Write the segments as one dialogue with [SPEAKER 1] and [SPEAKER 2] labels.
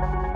[SPEAKER 1] thank you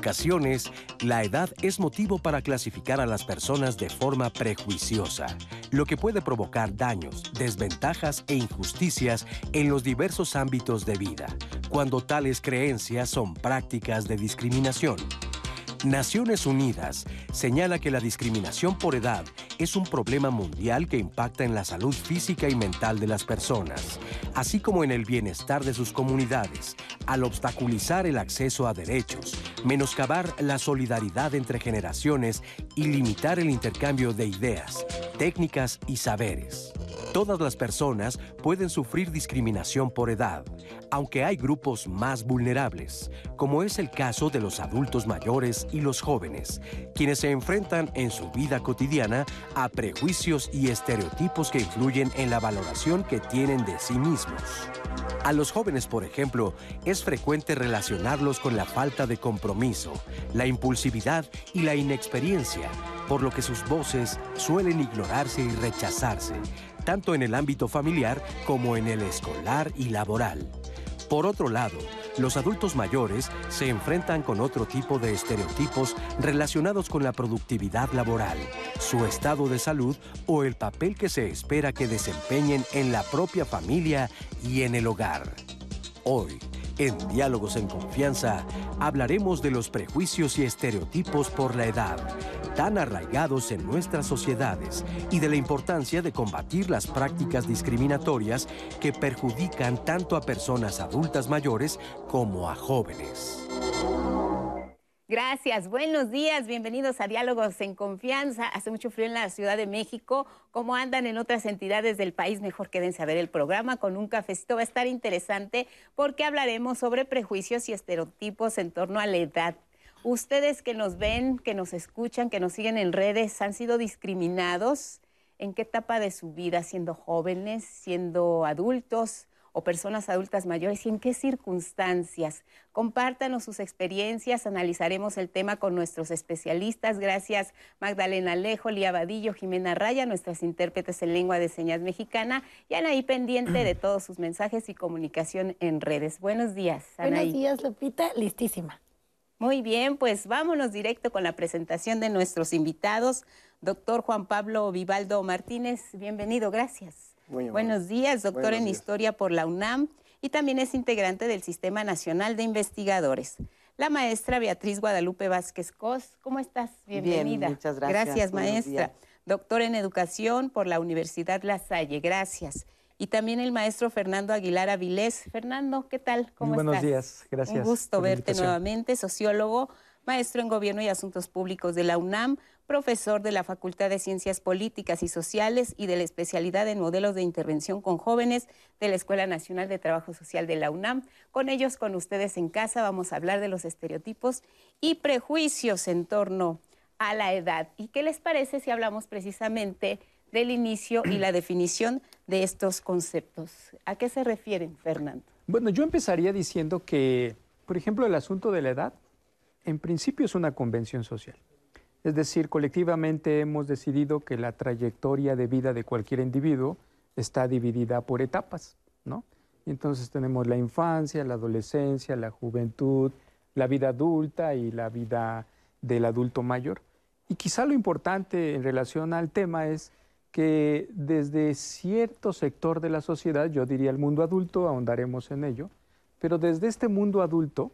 [SPEAKER 1] ocasiones, la edad es motivo para clasificar a las personas de forma prejuiciosa, lo que puede provocar daños, desventajas e injusticias en los diversos ámbitos de vida, cuando tales creencias son prácticas de discriminación. Naciones Unidas señala que la discriminación por edad es un problema mundial que impacta en la salud física y mental de las personas, así como en el bienestar de sus comunidades, al obstaculizar el acceso a derechos, menoscabar la solidaridad entre generaciones y limitar el intercambio de ideas, técnicas y saberes. Todas las personas pueden sufrir discriminación por edad, aunque hay grupos más vulnerables, como es el caso de los adultos mayores y los jóvenes, quienes se enfrentan en su vida cotidiana a prejuicios y estereotipos que influyen en la valoración que tienen de sí mismos. A los jóvenes, por ejemplo, es frecuente relacionarlos con la falta de compromiso, la impulsividad y la inexperiencia, por lo que sus voces suelen ignorarse y rechazarse, tanto en el ámbito familiar como en el escolar y laboral. Por otro lado, los adultos mayores se enfrentan con otro tipo de estereotipos relacionados con la productividad laboral, su estado de salud o el papel que se espera que desempeñen en la propia familia y en el hogar. Hoy, en Diálogos en Confianza, hablaremos de los prejuicios y estereotipos por la edad, tan arraigados en nuestras sociedades, y de la importancia de combatir las prácticas discriminatorias que perjudican tanto a personas adultas mayores como a jóvenes.
[SPEAKER 2] Gracias, buenos días, bienvenidos a Diálogos en Confianza. Hace mucho frío en la Ciudad de México. ¿Cómo andan en otras entidades del país? Mejor quédense a ver el programa con un cafecito. Va a estar interesante porque hablaremos sobre prejuicios y estereotipos en torno a la edad. Ustedes que nos ven, que nos escuchan, que nos siguen en redes, ¿han sido discriminados? ¿En qué etapa de su vida? ¿Siendo jóvenes? ¿Siendo adultos? O personas adultas mayores y en qué circunstancias. Compártanos sus experiencias, analizaremos el tema con nuestros especialistas. Gracias Magdalena Alejo, Lía Vadillo, Jimena Raya, nuestras intérpretes en lengua de señas mexicana y Anaí pendiente de todos sus mensajes y comunicación en redes. Buenos días,
[SPEAKER 3] Anaí. Buenos días, Lupita, listísima.
[SPEAKER 2] Muy bien, pues vámonos directo con la presentación de nuestros invitados. Doctor Juan Pablo Vivaldo Martínez, bienvenido, gracias. Buenos días, doctor en Historia por la UNAM y también es integrante del Sistema Nacional de Investigadores. La maestra Beatriz Guadalupe Vázquez Cos, ¿cómo estás?
[SPEAKER 4] Bienvenida. Bien, muchas gracias.
[SPEAKER 2] Gracias, maestra. Doctor en Educación por la Universidad La Salle, gracias. Y también el maestro Fernando Aguilar Avilés. Fernando, ¿qué tal?
[SPEAKER 5] ¿Cómo Muy buenos días, gracias.
[SPEAKER 2] Un gusto verte nuevamente, sociólogo, maestro en Gobierno y Asuntos Públicos de la UNAM, profesor de la Facultad de Ciencias Políticas y Sociales y de la especialidad en modelos de intervención con jóvenes de la Escuela Nacional de Trabajo Social de la UNAM. Con ellos, con ustedes en casa, vamos a hablar de los estereotipos y prejuicios en torno a la edad. ¿Y qué les parece si hablamos precisamente del inicio y la definición de estos conceptos? ¿A qué se refieren, Fernando?
[SPEAKER 5] Bueno, yo empezaría diciendo que, por ejemplo, el asunto de la edad, en principio es una convención social. Es decir, colectivamente hemos decidido que la trayectoria de vida de cualquier individuo está dividida por etapas, ¿no? Entonces tenemos la infancia, la adolescencia, la juventud, la vida adulta y la vida del adulto mayor. Y quizá lo importante en relación al tema es que desde cierto sector de la sociedad, yo diría el mundo adulto, ahondaremos en ello, pero desde este mundo adulto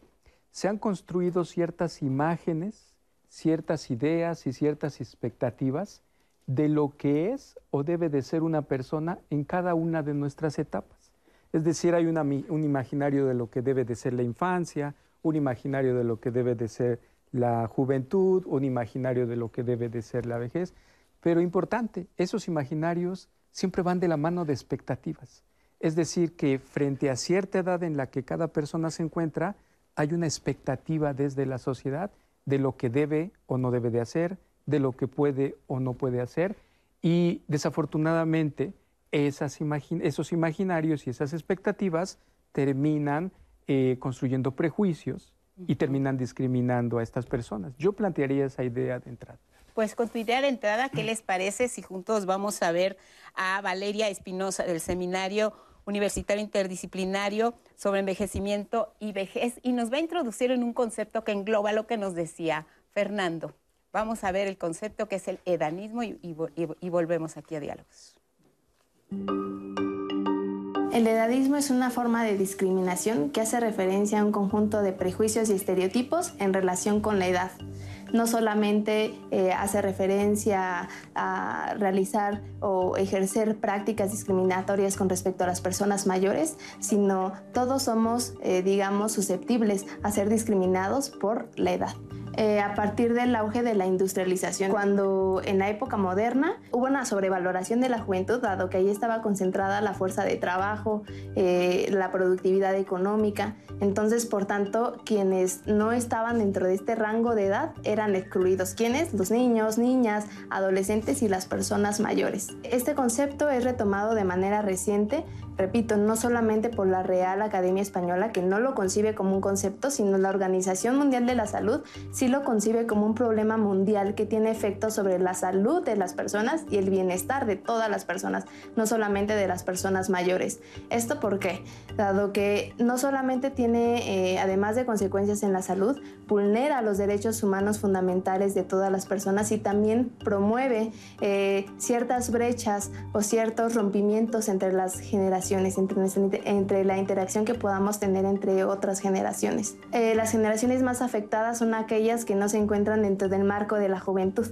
[SPEAKER 5] se han construido ciertas imágenes ciertas ideas y ciertas expectativas de lo que es o debe de ser una persona en cada una de nuestras etapas. Es decir, hay un imaginario de lo que debe de ser la infancia, un imaginario de lo que debe de ser la juventud, un imaginario de lo que debe de ser la vejez. Pero importante, esos imaginarios siempre van de la mano de expectativas. Es decir, que frente a cierta edad en la que cada persona se encuentra, hay una expectativa desde la sociedad de lo que debe o no debe de hacer, de lo que puede o no puede hacer, Y desafortunadamente esas esos imaginarios y esas expectativas terminan eh, construyendo prejuicios y terminan discriminando a estas personas. Yo plantearía esa idea de entrada.
[SPEAKER 2] Pues con tu idea de entrada, ¿qué les parece si juntos vamos a ver a Valeria Espinosa del Seminario Universitario Interdisciplinario sobre Envejecimiento y Vejez y nos va a introducir en un concepto que engloba lo que nos decía Fernando? Vamos a ver el concepto que es el edanismo y, y volvemos aquí a diálogos.
[SPEAKER 4] El edadismo es una forma de discriminación que hace referencia a un conjunto de prejuicios y estereotipos en relación con la edad. No solamente eh, hace referencia a realizar o ejercer prácticas discriminatorias con respecto a las personas mayores, sino todos somos, eh, digamos, susceptibles a ser discriminados por la edad. Eh, a partir del auge de la industrialización, cuando en la época moderna hubo una sobrevaloración de la juventud, dado que ahí estaba concentrada la fuerza de trabajo, eh, la productividad económica. Entonces, por tanto, quienes no estaban dentro de este rango de edad eran excluidos. ¿Quiénes? Los niños, niñas, adolescentes y las personas mayores. Este concepto es retomado de manera reciente repito, no solamente por la Real Academia Española, que no lo concibe como un concepto, sino la Organización Mundial de la Salud sí lo concibe como un problema mundial que tiene efectos sobre la salud de las personas y el bienestar de todas las personas, no solamente de las personas mayores. ¿Esto por qué? Dado que no solamente tiene, eh, además de consecuencias en la salud, vulnera los derechos humanos fundamentales de todas las personas y también promueve eh, ciertas brechas o ciertos rompimientos entre las generaciones entre, la interacción que podamos tener entre otras generaciones. Eh, las generaciones más afectadas son aquellas que no se encuentran dentro del marco de la juventud.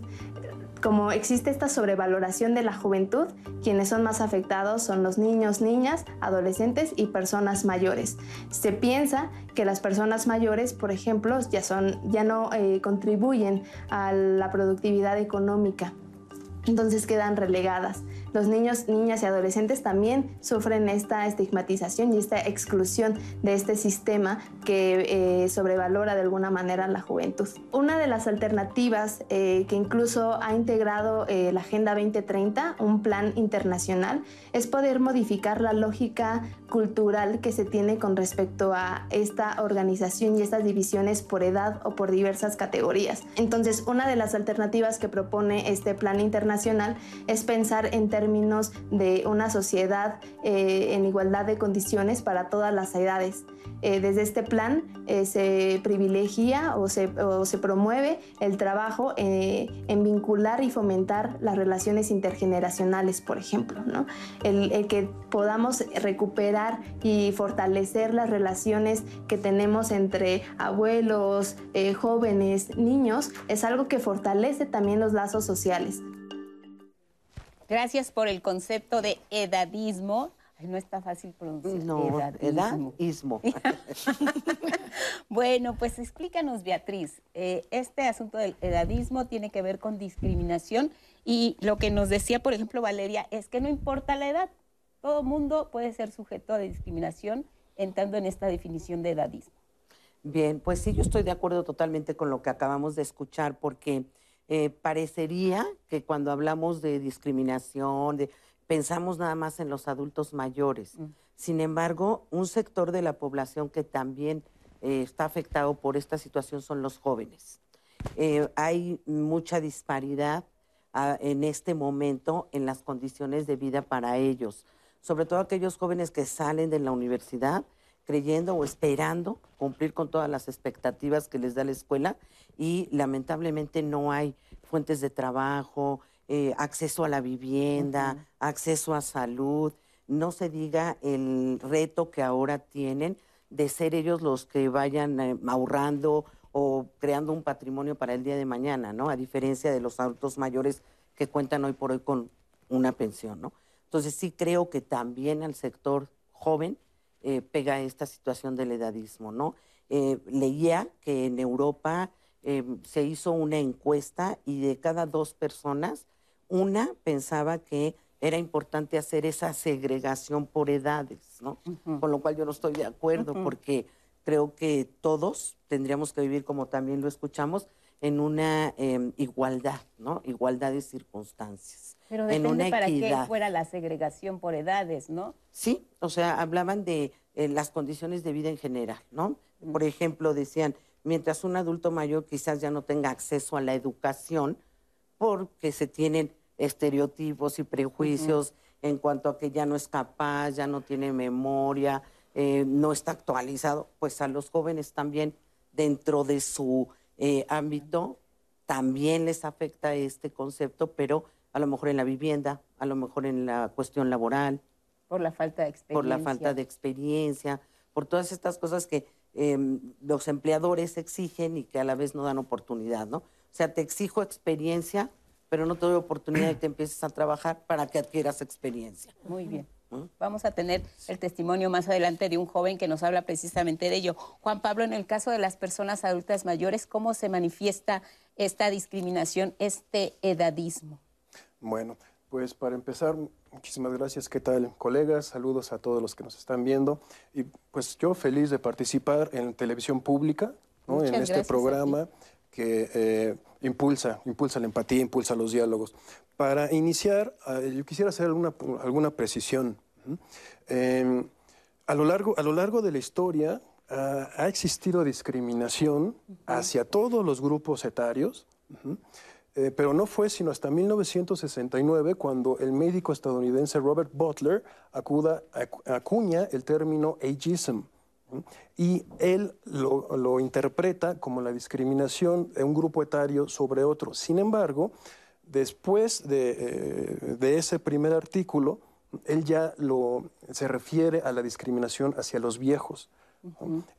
[SPEAKER 4] Como existe esta sobrevaloración de la juventud, quienes son más afectados son los niños, niñas, adolescentes y personas mayores. Se piensa que las personas mayores, por ejemplo, ya, son, ya no eh, contribuyen a la productividad económica, entonces quedan relegadas los niños, niñas y adolescentes también sufren esta estigmatización y esta exclusión de este sistema que eh, sobrevalora de alguna manera la juventud. Una de las alternativas eh, que incluso ha integrado eh, la Agenda 2030, un plan internacional, es poder modificar la lógica cultural que se tiene con respecto a esta organización y estas divisiones por edad o por diversas categorías. Entonces, una de las alternativas que propone este plan internacional es pensar en términos términos de una sociedad eh, en igualdad de condiciones para todas las edades. Eh, desde este plan eh, se privilegia o se, promueve el trabajo en vincular y fomentar las relaciones intergeneracionales, por ejemplo. El, el, que podamos recuperar y fortalecer las relaciones que tenemos entre abuelos, jóvenes, niños, es algo que fortalece también los lazos sociales.
[SPEAKER 2] Gracias por el concepto de edadismo. no está fácil pronunciar.
[SPEAKER 6] No, edadismo.
[SPEAKER 2] bueno, pues explícanos, Beatriz. Eh, este asunto del edadismo tiene que ver con discriminación y lo que nos decía, por ejemplo, Valeria, es que no importa la edad. Todo mundo puede ser sujeto a discriminación entrando en esta definición de edadismo.
[SPEAKER 6] Bien, pues sí, yo estoy de acuerdo totalmente con lo que acabamos de escuchar porque eh, parecería que cuando hablamos de discriminación, de, pensamos nada más en los adultos mayores. Mm. Sin embargo, un sector de la población que también eh, está afectado por esta situación son los jóvenes. Eh, hay mucha disparidad ah, en este momento en las condiciones de vida para ellos, sobre todo aquellos jóvenes que salen de la universidad creyendo o esperando cumplir con todas las expectativas que les da la escuela y lamentablemente no hay fuentes de trabajo, eh, acceso a la vivienda, acceso a salud, no se diga el reto que ahora tienen de ser ellos los que vayan eh, ahorrando o creando un patrimonio para el día de mañana, ¿no? A diferencia de los adultos mayores que cuentan hoy por hoy con una pensión, ¿no? Entonces sí creo que también al sector joven eh, pega esta situación del edadismo, ¿no? Eh, leía que en Europa eh, se hizo una encuesta y de cada dos personas, una pensaba que era importante hacer esa segregación por edades, ¿no? Con lo cual yo no estoy de acuerdo porque creo que todos tendríamos que vivir, como también lo escuchamos, en una em, igualdad, ¿no? Igualdad de circunstancias.
[SPEAKER 2] Pero
[SPEAKER 6] en una
[SPEAKER 2] para qué fuera la segregación por edades, ¿no?
[SPEAKER 6] Sí, o sea, hablaban de eh, las condiciones de vida en general, ¿no? Por ejemplo, decían, mientras un adulto mayor quizás ya no tenga acceso a la educación porque se tienen estereotipos y prejuicios en cuanto a que ya no es capaz, ya no tiene memoria, eh, no está actualizado, pues a los jóvenes también dentro de su eh, ámbito también les afecta este concepto, pero a lo mejor en la vivienda, a lo mejor en la cuestión laboral,
[SPEAKER 2] Por la falta de experiencia.
[SPEAKER 6] por la falta de experiencia, por todas estas cosas que em, los empleadores exigen y que a la vez no dan oportunidad, ¿no? O sea, te exijo experiencia, pero no te doy oportunidad de que empieces a trabajar para que adquieras experiencia.
[SPEAKER 2] Muy bien. Vamos a tener el testimonio más adelante de un joven que nos habla precisamente de ello. Juan Pablo, en el caso de las personas adultas mayores, ¿cómo se manifiesta esta discriminación, este edadismo?
[SPEAKER 7] Bueno, pues para empezar, muchísimas gracias. ¿Qué tal, colegas? Saludos a todos los que nos están viendo. Y pues yo feliz de participar en televisión pública, ¿no? En este programa que eh, impulsa, impulsa la empatía, impulsa los diálogos. Para iniciar, eh, yo quisiera hacer alguna, alguna precisión. Eh, a, lo largo, a lo largo de la historia ah, ha existido discriminación hacia todos los grupos etarios. ujú, eh, pero no fue sino hasta 1969 cuando el médico estadounidense Robert Butler acuda, acu- acuña el término ageism. Y él lo, lo interpreta como la discriminación de un grupo etario sobre otro. Sin embargo, después de, eh, de ese primer artículo, él ya lo, se refiere a la discriminación hacia los viejos.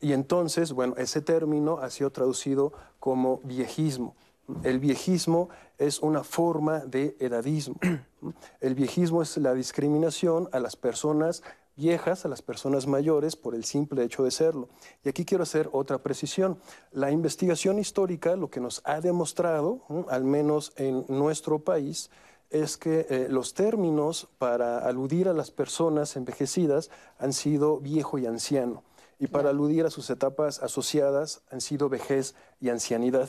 [SPEAKER 7] Y entonces, bueno, ese término ha sido traducido como viejismo. El viejismo es una forma de edadismo. El viejismo es la discriminación a las personas viejas, a las personas mayores, por el simple hecho de serlo. Y aquí quiero hacer otra precisión. La investigación histórica lo que nos ha demostrado, al menos en nuestro país, es que eh, los términos para aludir a las personas envejecidas han sido viejo y anciano, y para aludir a sus etapas asociadas han sido vejez y ancianidad.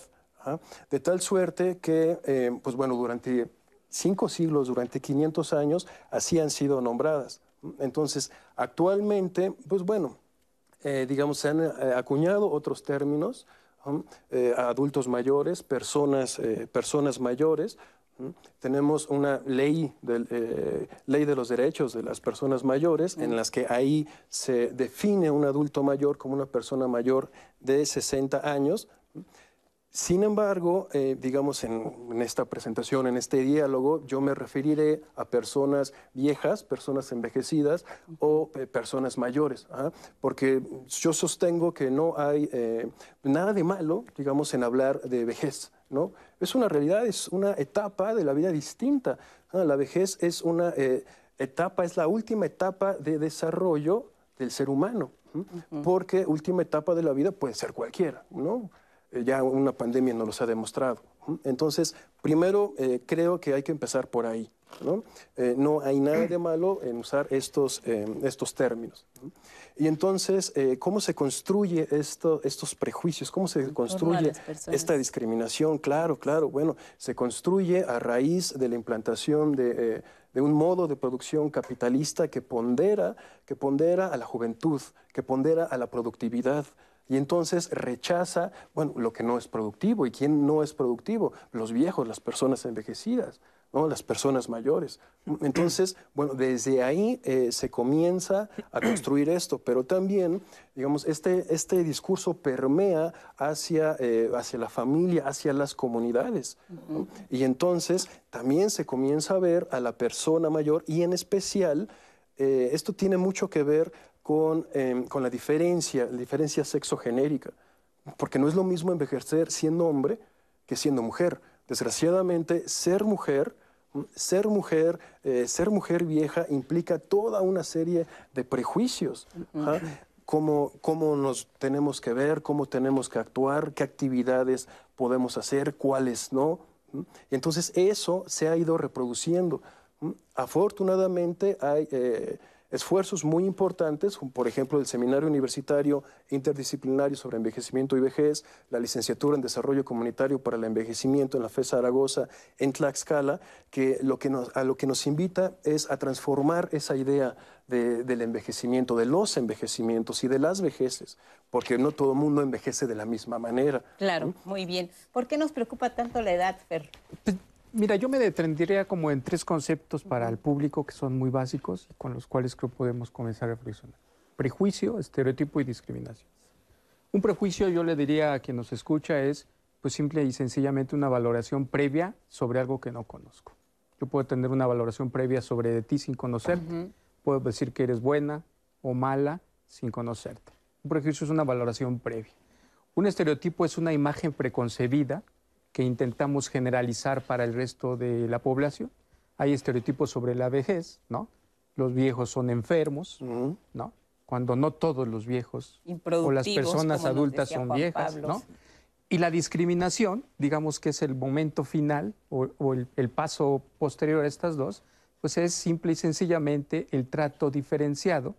[SPEAKER 7] De tal suerte que, eh, pues bueno, durante cinco siglos, durante 500 años, así han sido nombradas. Entonces, actualmente, pues bueno, eh, digamos, se han eh, acuñado otros términos, adultos mayores, personas, personas mayores. Tenemos una ley, ley de los derechos de las personas mayores, en las que ahí se define un adulto mayor como una persona mayor de 60 años. Sin embargo, eh, digamos, en, en esta presentación, en este diálogo, yo me referiré a personas viejas, personas envejecidas o eh, personas mayores, ¿ah? porque yo sostengo que no hay eh, nada de malo, digamos, en hablar de vejez, ¿no? Es una realidad, es una etapa de la vida distinta. ¿ah? La vejez es una eh, etapa, es la última etapa de desarrollo del ser humano, porque última etapa de la vida puede ser cualquiera, ¿no? Eh, ya una pandemia nos los ha demostrado. Entonces, primero eh, creo que hay que empezar por ahí. ¿no? Eh, no hay nada de malo en usar estos, eh, estos términos. Y entonces, ¿cómo se construye esto, estos prejuicios? ¿Cómo se construye esta discriminación? Claro, claro. Bueno, se construye a raíz de la implantación de, de un modo de producción capitalista que pondera, que pondera a la juventud, que pondera a la productividad. Y entonces rechaza, bueno, lo que no es productivo. ¿Y quién no es productivo? Los viejos, las personas envejecidas, ¿no? las personas mayores. Entonces, bueno, desde ahí eh, se comienza a construir esto, pero también, digamos, este, este discurso permea hacia, eh, hacia la familia, hacia las comunidades. ¿no? Y entonces también se comienza a ver a la persona mayor y en especial, eh, esto tiene mucho que ver con, eh, con la diferencia, la diferencia sexogenérica, porque no es lo mismo envejecer siendo hombre que siendo mujer. Desgraciadamente, ser mujer, ¿m? ser mujer, eh, ser mujer vieja implica toda una serie de prejuicios. ¿ah? Cómo, cómo nos tenemos que ver, cómo tenemos que actuar, qué actividades podemos hacer, cuáles no. entonces eso se ha ido reproduciendo. Afortunadamente hay, eh, esfuerzos muy importantes, por ejemplo, el Seminario Universitario Interdisciplinario sobre Envejecimiento y Vejez, la licenciatura en Desarrollo Comunitario para el Envejecimiento en la FE Zaragoza, en Tlaxcala, que, lo que nos, a lo que nos invita es a transformar esa idea del envejecimiento, de los envejecimientos y de las vejeces, porque no todo el mundo envejece de la misma manera.
[SPEAKER 2] Claro, muy bien. ¿Por qué nos preocupa tanto la edad, Fer?
[SPEAKER 5] Mira, yo me detendría como en tres conceptos para el público que son muy básicos y con los cuales creo podemos comenzar a reflexionar. Prejuicio, estereotipo y discriminación. Un prejuicio, yo le diría a quien nos escucha, es pues simple y sencillamente una valoración previa sobre algo que no conozco. Yo puedo tener una valoración previa sobre ti sin conocerte. Puedo decir que eres buena o mala sin conocerte. Un prejuicio es una valoración previa. Un estereotipo es una imagen preconcebida que intentamos generalizar para el resto de la población. Hay estereotipos sobre la vejez, ¿no? Los viejos son enfermos, ¿no? Cuando no todos los viejos o las personas adultas son viejas, ¿no? Y la discriminación, digamos que es el momento final o, el, el, paso posterior a estas dos, pues es simple y sencillamente el trato diferenciado.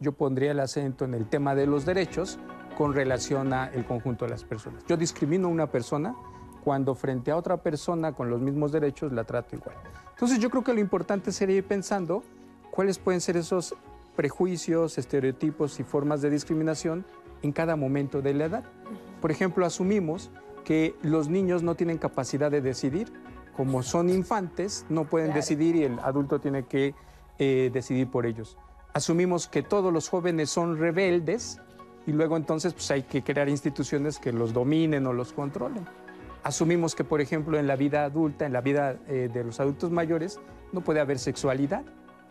[SPEAKER 5] Yo pondría el acento en el tema de los derechos con relación al conjunto de las personas. Yo discrimino a una persona cuando frente a otra persona con los mismos derechos la trato igual. Entonces yo creo que lo importante sería ir pensando cuáles pueden ser esos prejuicios, estereotipos y formas de discriminación en cada momento de la edad. Por ejemplo, asumimos que los niños no tienen capacidad de decidir, como son infantes, no pueden decidir y el adulto tiene que eh, decidir por ellos. Asumimos que todos los jóvenes son rebeldes y luego entonces pues, hay que crear instituciones que los dominen o los controlen. Asumimos que, por ejemplo, en la vida adulta, en la vida eh, de los adultos mayores, no puede haber sexualidad,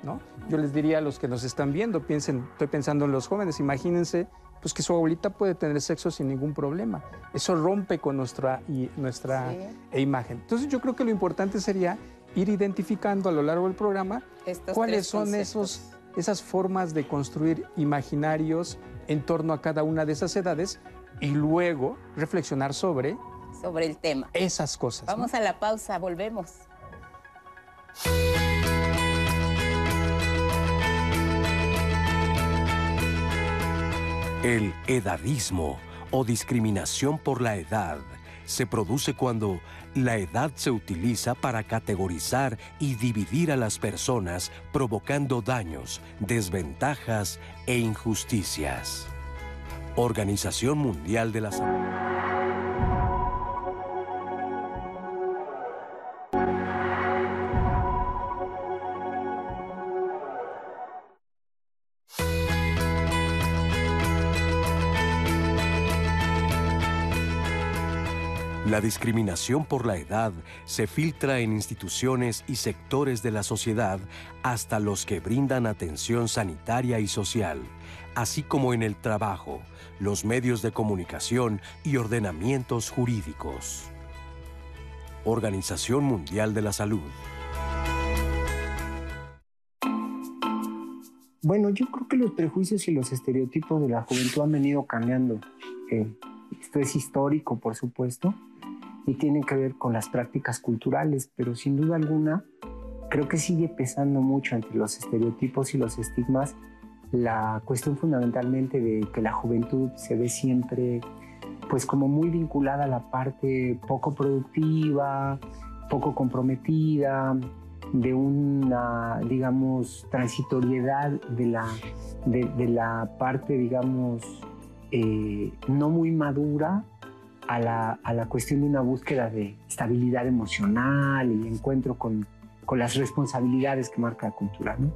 [SPEAKER 5] ¿no? Yo les diría a los que nos están viendo, piensen, estoy pensando en los jóvenes, imagínense pues que su abuelita puede tener sexo sin ningún problema. Eso rompe con nuestra, y, nuestra imagen. Entonces yo creo que lo importante sería ir identificando a lo largo del programa cuáles son esos, esas formas de construir imaginarios en torno a cada una de esas edades y luego reflexionar sobre
[SPEAKER 2] sobre el tema.
[SPEAKER 5] Esas cosas.
[SPEAKER 2] Vamos a la pausa, volvemos.
[SPEAKER 1] El edadismo o discriminación por la edad se produce cuando la edad se utiliza para categorizar y dividir a las personas provocando daños, desventajas e injusticias. Organización Mundial de la Salud. La discriminación por la edad se filtra en instituciones y sectores de la sociedad hasta los que brindan atención sanitaria y social, así como en el trabajo, los medios de comunicación y ordenamientos jurídicos. Organización Mundial de la Salud.
[SPEAKER 8] Bueno, yo creo que los prejuicios y los estereotipos de la juventud han venido cambiando. Eh, esto es histórico, por supuesto, y tienen que ver con las prácticas culturales, pero sin duda alguna creo que sigue pesando mucho entre los estereotipos y los estigmas la cuestión fundamentalmente de que la juventud se ve siempre pues como muy vinculada a la parte poco productiva, poco comprometida, de una, digamos, transitoriedad de la, de, la parte, digamos, eh, no muy madura a la, a la, cuestión de una búsqueda de estabilidad emocional y encuentro con, con las responsabilidades que marca la cultura. ¿no?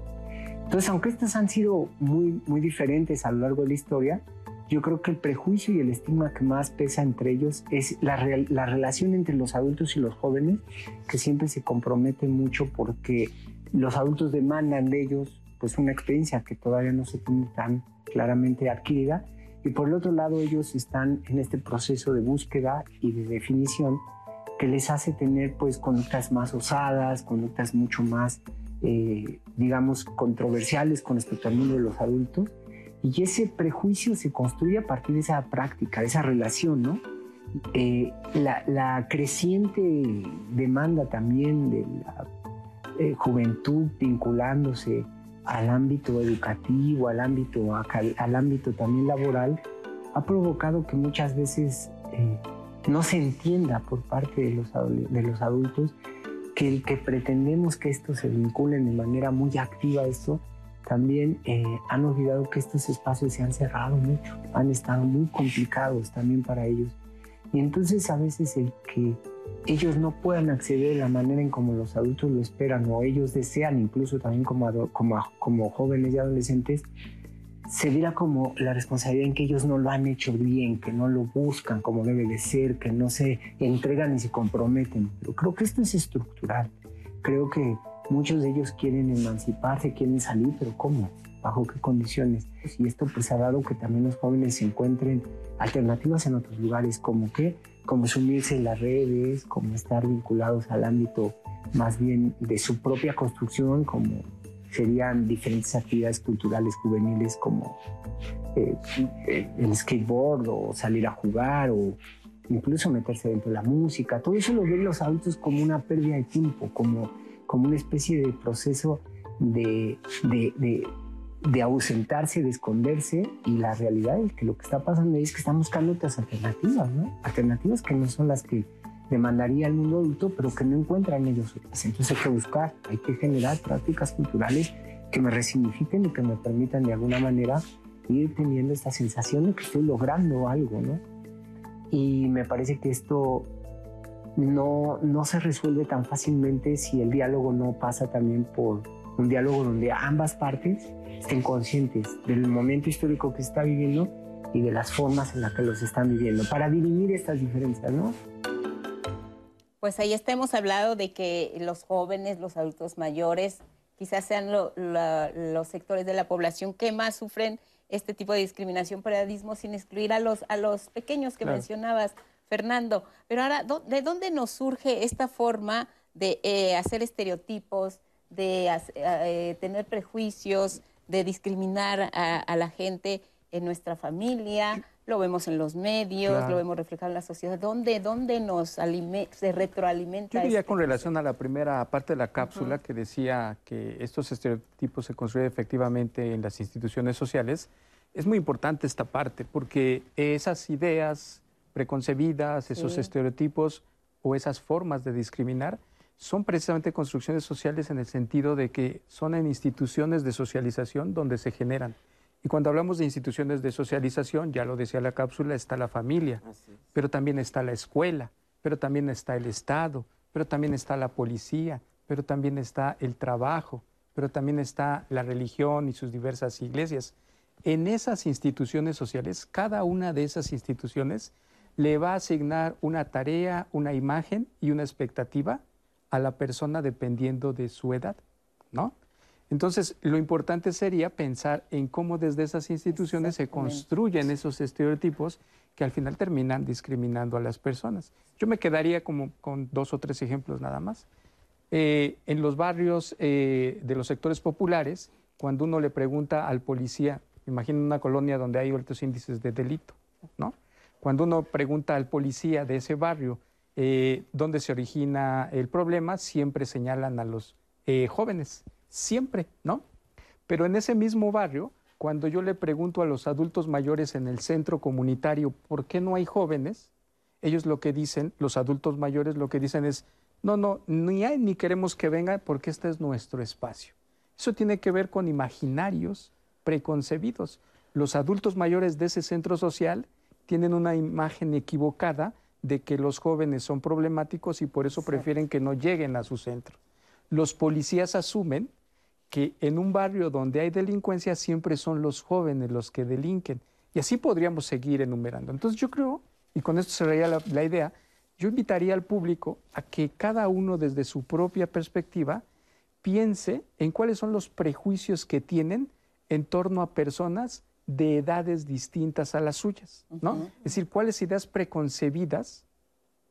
[SPEAKER 8] Entonces, aunque estas han sido muy, muy diferentes a lo largo de la historia, yo creo que el prejuicio y el estigma que más pesa entre ellos es la, la relación entre los adultos y los jóvenes, que siempre se compromete mucho porque los adultos demandan de ellos pues una experiencia que todavía no se tiene tan claramente adquirida y por el otro lado, ellos están en este proceso de búsqueda y de definición que les hace tener pues conductas más osadas, conductas mucho más, eh, digamos, controversiales con respecto al mundo de los adultos. Y ese prejuicio se construye a partir de esa práctica, de esa relación, ¿no? Eh, la, creciente demanda también de la eh, juventud vinculándose al ámbito educativo, al ámbito, al ámbito también laboral, ha provocado que muchas veces eh, no se entienda por parte de los, de los adultos que el que pretendemos que esto se vinculen de manera muy activa a esto, también eh, han olvidado que estos espacios se han cerrado mucho, han estado muy complicados también para ellos. Y entonces a veces el que ellos no puedan acceder de la manera en como los adultos lo esperan o ellos desean, incluso también como, como, como jóvenes y adolescentes, se viera como la responsabilidad en que ellos no lo han hecho bien, que no lo buscan como debe de ser, que no se entregan y se comprometen. Pero creo que esto es estructural. Creo que muchos de ellos quieren emanciparse, quieren salir, pero ¿cómo? ¿Bajo qué condiciones? Y esto pues ha dado que también los jóvenes se encuentren alternativas en otros lugares, como que, como sumirse en las redes, como estar vinculados al ámbito más bien de su propia construcción, como serían diferentes actividades culturales juveniles como eh, el skateboard o salir a jugar o incluso meterse dentro de la música. Todo eso lo ven los adultos como una pérdida de tiempo, como, como una especie de proceso de, de, ausentarse, de esconderse y la realidad es que lo que está pasando es que están buscando otras alternativas, ¿no? Alternativas que no son las que demandaría el mundo adulto, pero que no encuentran ellos Entonces hay que buscar, hay que generar prácticas culturales que me resignifiquen y que me permitan de alguna manera ir teniendo esta sensación de que estoy logrando algo, ¿no? Y me parece que esto no, no se resuelve tan fácilmente si el diálogo no pasa también por un diálogo donde ambas partes estén conscientes del momento histórico que se está viviendo y de las formas en las que los están viviendo, para dirimir estas diferencias, ¿no?
[SPEAKER 2] Pues ahí está, hemos hablado de que los jóvenes, los adultos mayores, quizás sean los sectores de la población que más sufren este tipo de discriminación, periodismo, sin excluir a los, a los pequeños que mencionabas, Fernando. Pero ahora, ¿de dónde nos surge esta forma de eh, hacer estereotipos, de eh, tener prejuicios, de discriminar a la gente en nuestra familia? lo vemos en los medios, lo vemos reflejado en la sociedad. ¿Dónde, dónde nos se retroalimenta?
[SPEAKER 5] Yo diría este con relación a la primera parte de la cápsula que decía que estos estereotipos se construyen efectivamente en las instituciones sociales. Es muy importante esta parte porque esas ideas preconcebidas, esos estereotipos o esas formas de discriminar son precisamente construcciones sociales en el sentido de que son en instituciones de socialización donde se generan. Y cuando hablamos de instituciones de socialización, ya lo decía la cápsula, está la familia, pero también está la escuela, pero también está el Estado, pero también está la policía, pero también está el trabajo, pero también está la religión y sus diversas iglesias. En esas instituciones sociales, cada una de esas instituciones le va a asignar una tarea, una imagen y una expectativa a la persona dependiendo de su edad, ¿no? Entonces, lo importante sería pensar en cómo desde esas instituciones se construyen esos estereotipos que al final terminan discriminando a las personas. Yo me quedaría como con dos o tres ejemplos nada más. Eh, en los barrios eh, de los sectores populares, cuando uno le pregunta al policía, imagina una colonia donde hay altos índices de delito, ¿no? Cuando uno pregunta al policía de ese barrio eh, dónde se origina el problema, siempre señalan a los jóvenes siempre, ¿no? Pero en ese mismo barrio, cuando yo le pregunto a los adultos mayores en el centro comunitario por qué no hay jóvenes, ellos lo que dicen, los adultos mayores lo que dicen es, no, no, ni hay ni queremos que vengan porque este es nuestro espacio. Eso tiene que ver con imaginarios preconcebidos. Los adultos mayores de ese centro social tienen una imagen equivocada de que los jóvenes son problemáticos y por eso prefieren que no lleguen a su centro. Los policías asumen que en un barrio donde hay delincuencia siempre son los jóvenes los que delinquen. Y así podríamos seguir enumerando. Entonces yo creo, y con esto cerraría la, la idea, yo invitaría al público a que cada uno desde su propia perspectiva piense en cuáles son los prejuicios que tienen en torno a personas de edades distintas a las suyas, ¿no? Es decir, cuáles ideas preconcebidas,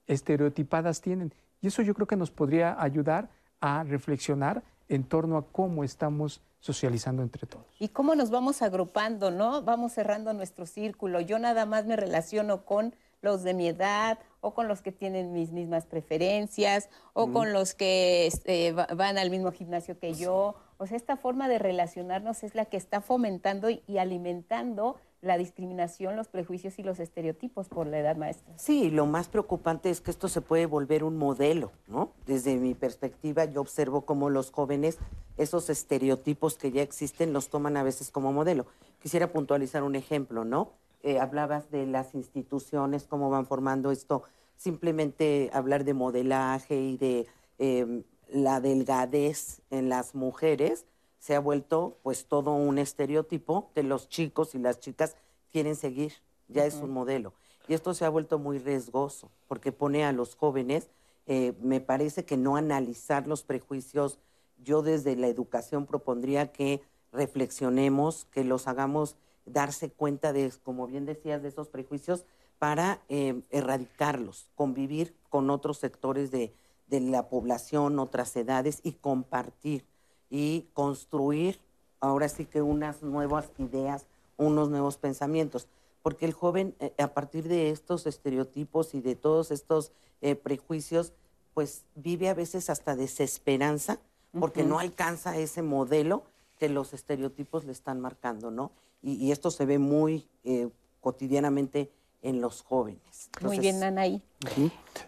[SPEAKER 5] estereotipadas tienen. Y eso yo creo que nos podría ayudar a reflexionar en torno a cómo estamos socializando entre todos.
[SPEAKER 2] Y cómo nos vamos agrupando, ¿no? Vamos cerrando nuestro círculo. Yo nada más me relaciono con los de mi edad o con los que tienen mis mismas preferencias o con los que este, van al mismo gimnasio que yo Sea, esta forma de relacionarnos es la que está fomentando y alimentando la discriminación, los prejuicios y los estereotipos por la edad maestra.
[SPEAKER 6] Sí, lo más preocupante es que esto se puede volver un modelo, ¿no? Desde mi perspectiva, yo observo cómo los jóvenes, esos estereotipos que ya existen, los toman a veces como modelo. Quisiera puntualizar un ejemplo, ¿no? Eh, hablabas de las instituciones, cómo van formando esto, simplemente hablar de modelaje y de em, la delgadez en las mujeres, se ha vuelto pues todo un estereotipo que los chicos y las chicas quieren seguir, ya es un modelo. Y esto se ha vuelto muy riesgoso porque pone a los jóvenes, eh, me parece que no analizar los prejuicios, yo desde la educación propondría que reflexionemos, que los hagamos darse cuenta de, como bien decías, de esos prejuicios para eh, erradicarlos, convivir con otros sectores de, de la población, otras edades y compartir y construir ahora sí que unas nuevas ideas, unos nuevos pensamientos. Porque el joven, eh, a partir de estos estereotipos y de todos estos eh, prejuicios, pues vive a veces hasta desesperanza porque no alcanza ese modelo que los estereotipos le están marcando, ¿no? Y, esto se ve muy eh, cotidianamente en los jóvenes.
[SPEAKER 2] Muy bien, Anaí.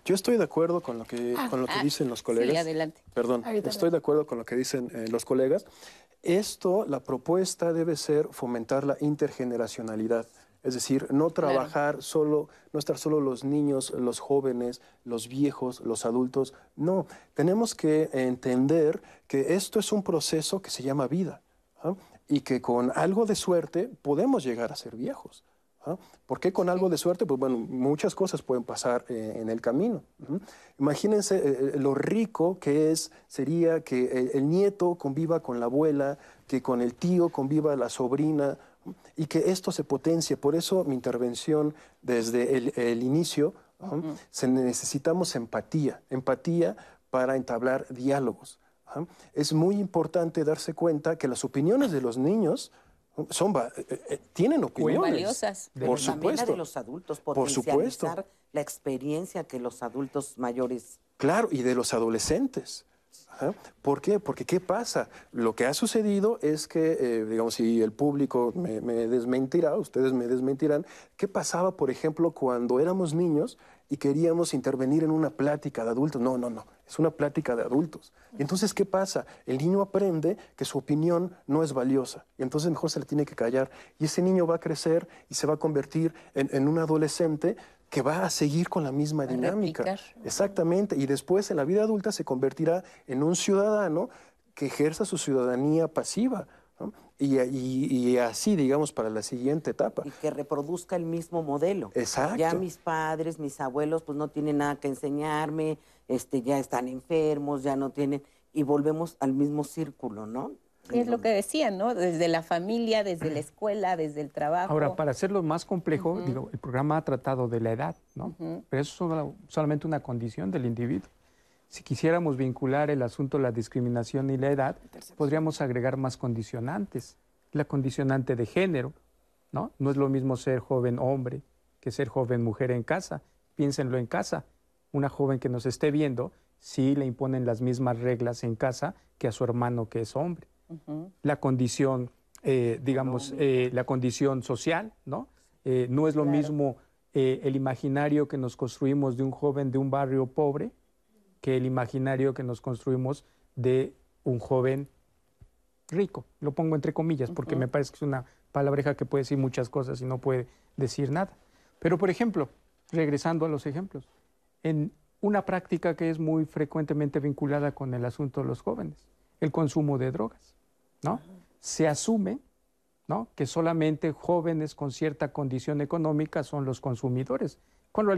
[SPEAKER 7] Yo estoy de acuerdo con lo que, ah, con lo que ah, dicen los colegas. Sí,
[SPEAKER 2] adelante.
[SPEAKER 7] Perdón, estoy de acuerdo con lo que dicen eh, los colegas. Esto, la propuesta debe ser fomentar la intergeneracionalidad. Es decir, no trabajar solo, no estar solo los niños, los jóvenes, los viejos, los adultos. No, tenemos que entender que esto es un proceso que se llama vida ¿ah? y que con algo de suerte podemos llegar a ser viejos. ¿Ah? ¿Por qué con algo de suerte? Pues bueno, muchas cosas pueden pasar eh, en el camino. Imagínense eh, eh, lo rico que es, sería que el, nieto conviva con la abuela, que con el tío conviva la sobrina, y que esto se potencie. Por eso mi intervención desde el, inicio, se necesitamos empatía, empatía para entablar diálogos. Es muy importante darse cuenta que las opiniones de los niños son eh, eh, eh, tienen opiniones
[SPEAKER 2] Muy valiosas.
[SPEAKER 6] Por supuesto de los adultos por supuesto. la experiencia que los adultos mayores
[SPEAKER 7] claro y de los adolescentes. ¿Por qué? Porque ¿qué pasa? Lo que ha sucedido es que, digamos, si el público me, me, desmentirá, ustedes me desmentirán, ¿qué pasaba, por ejemplo, cuando éramos niños y queríamos intervenir en una plática de adultos? No, no, no es una plática de adultos. Y entonces, ¿qué pasa? El niño aprende que su opinión no es valiosa y entonces mejor se le tiene que callar. Y ese niño va a crecer y se va a convertir en, un adolescente que va a seguir con la misma dinámica. Exactamente. Y después en la vida adulta se convertirá en un ciudadano que ejerza su ciudadanía pasiva. Y, así, digamos, para la siguiente etapa.
[SPEAKER 6] Y que reproduzca el mismo modelo.
[SPEAKER 7] Exacto.
[SPEAKER 6] Ya mis padres, mis abuelos, pues no tienen nada que enseñarme, este, ya están enfermos, ya no tienen, y volvemos al mismo círculo, ¿no?
[SPEAKER 2] Es lo que decían, ¿no? Desde la familia, desde la escuela, desde el trabajo.
[SPEAKER 5] Ahora, para hacerlo más complejo, digo, el programa ha tratado de la edad, ¿no? Pero eso es solamente una condición del individuo. Si quisiéramos vincular el asunto de la discriminación y la edad, podríamos agregar más condicionantes. La condicionante de género, ¿no? No es lo mismo ser joven hombre que ser joven mujer en casa. Piénsenlo en casa una joven que nos esté viendo, sí le imponen las mismas reglas en casa que a su hermano que es hombre. La condición, eh, digamos, eh, la condición social, ¿no? Eh, no es lo mismo el imaginario que nos construimos de un joven de un barrio pobre que el imaginario que nos construimos de un joven rico. Lo pongo entre comillas porque me parece que es una palabreja que puede decir muchas cosas y no puede decir nada. Pero, por ejemplo, regresando a los ejemplos, en una práctica que es muy frecuentemente vinculada con el asunto de los jóvenes, el consumo de drogas. ¿no? Se asume ¿no? que solamente jóvenes con cierta condición económica son los consumidores, cuando,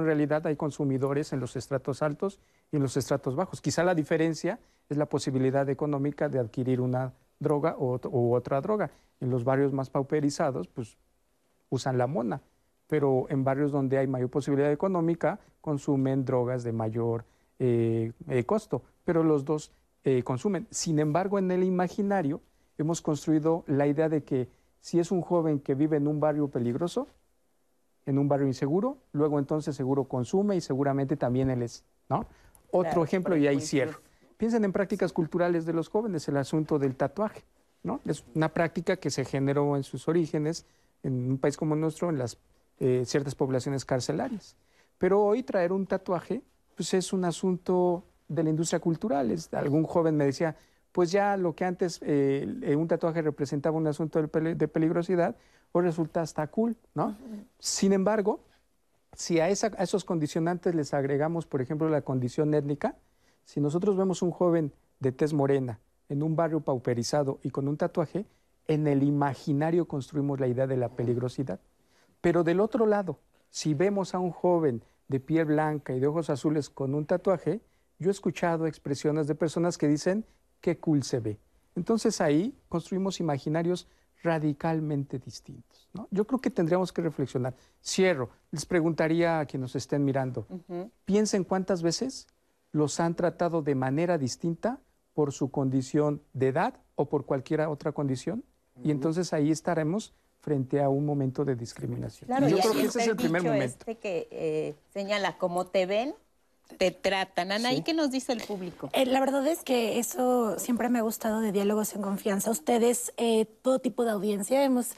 [SPEAKER 5] en realidad hay consumidores en los estratos altos y en los estratos bajos. Quizá la diferencia es la posibilidad económica de adquirir una droga u otra droga. En los barrios más pauperizados, pues usan la mona pero en barrios donde hay mayor posibilidad económica consumen drogas de mayor eh, eh, costo, pero los dos eh, consumen. Sin embargo, en el imaginario hemos construido la idea de que si es un joven que vive en un barrio peligroso, en un barrio inseguro, luego entonces seguro consume y seguramente también él es, ¿no? Otro ejemplo y ahí cierro. piensen en prácticas culturales de los jóvenes, el asunto del tatuaje. ¿no? Es una práctica que se generó en sus orígenes en un país como el nuestro, en las eh, ciertas poblaciones carcelarias. Pero hoy traer un tatuaje pues es un asunto de la industria cultural. Es, algún joven me decía, pues ya lo que antes eh, un tatuaje representaba un asunto de, peligrosidad, hoy resulta hasta cool, ¿no? Sin embargo, si a, esa, a esos condicionantes les agregamos, por ejemplo, la condición étnica, si nosotros vemos un joven de tez morena en un barrio pauperizado y con un tatuaje, en el imaginario construimos la idea de la peligrosidad. Pero del otro lado, si vemos a un joven de piel blanca y de ojos azules con un tatuaje, yo he escuchado expresiones de personas que dicen qué cool se ve. Entonces ahí construimos imaginarios radicalmente distintos. Yo creo que tendríamos que reflexionar. Cierro, les preguntaría a quienes nos estén mirando, piensen cuántas veces los han tratado de manera distinta por su condición de edad o por cualquier otra condición. Y entonces ahí estaremos frente a un momento de discriminación.
[SPEAKER 2] Claro, yo creo que ese es el primer momento. Este que eh, señala cómo te ven, te tratan. Ana, ¿y qué nos dice el público?
[SPEAKER 3] Eh, la verdad es que eso siempre me ha gustado de diálogos en confianza. Ustedes, eh, todo tipo de audiencia, hemos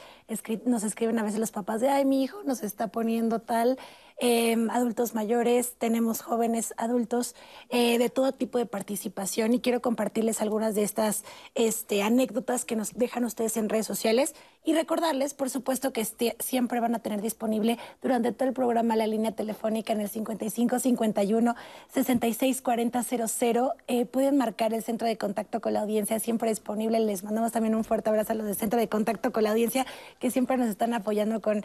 [SPEAKER 3] nos escriben a veces los papás de, ay, mi hijo nos está poniendo tal. Em, adultos mayores, tenemos jóvenes adultos, eh, de todo tipo de participación y quiero compartirles algunas de estas este, anécdotas que nos dejan ustedes en redes sociales y recordarles, por supuesto, que este, siempre van a tener disponible durante todo el programa la línea telefónica en el 55 51 66 40 00. pueden marcar el centro de contacto con la audiencia, siempre disponible. Les mandamos también un fuerte abrazo a los del centro de contacto con la audiencia que siempre nos están apoyando con,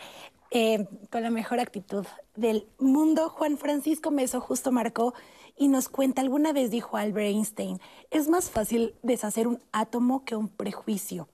[SPEAKER 3] eh, con la mejor actitud del mundo. Juan Francisco Meso justo marcó y nos cuenta, alguna vez dijo Albert Einstein, es más fácil deshacer un átomo que un prejuicio.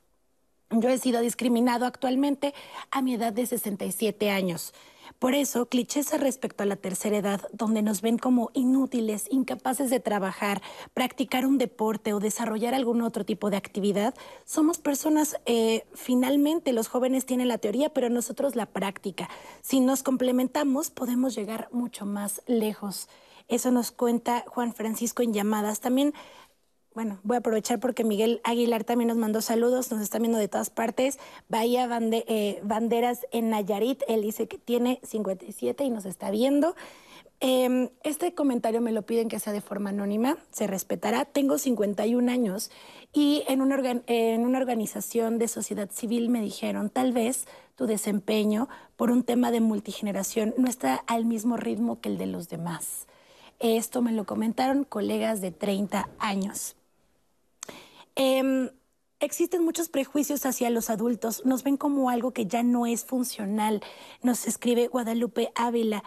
[SPEAKER 3] Yo he sido discriminado actualmente a mi edad de 67 años. Por eso, clichés respecto a la tercera edad, donde nos ven como inútiles, incapaces de trabajar, practicar un deporte o desarrollar algún otro tipo de actividad, somos personas, eh, finalmente los jóvenes tienen la teoría, pero nosotros la práctica. Si nos complementamos, podemos llegar mucho más lejos. Eso nos cuenta Juan Francisco en llamadas. También bueno, voy a aprovechar porque Miguel Aguilar también nos mandó saludos, nos está viendo de todas partes. Bahía eh, Banderas en Nayarit, él dice que tiene 57 y nos está viendo. Em, este comentario me lo piden que sea de forma anónima, se respetará. Tengo 51 años y en una, en una organización de sociedad civil me dijeron, tal vez tu desempeño por un tema de multigeneración no está al mismo ritmo que el de los demás. Esto me lo comentaron colegas de 30 años. Em, existen muchos prejuicios hacia los adultos, nos ven como algo que ya no es funcional, nos escribe Guadalupe Ávila.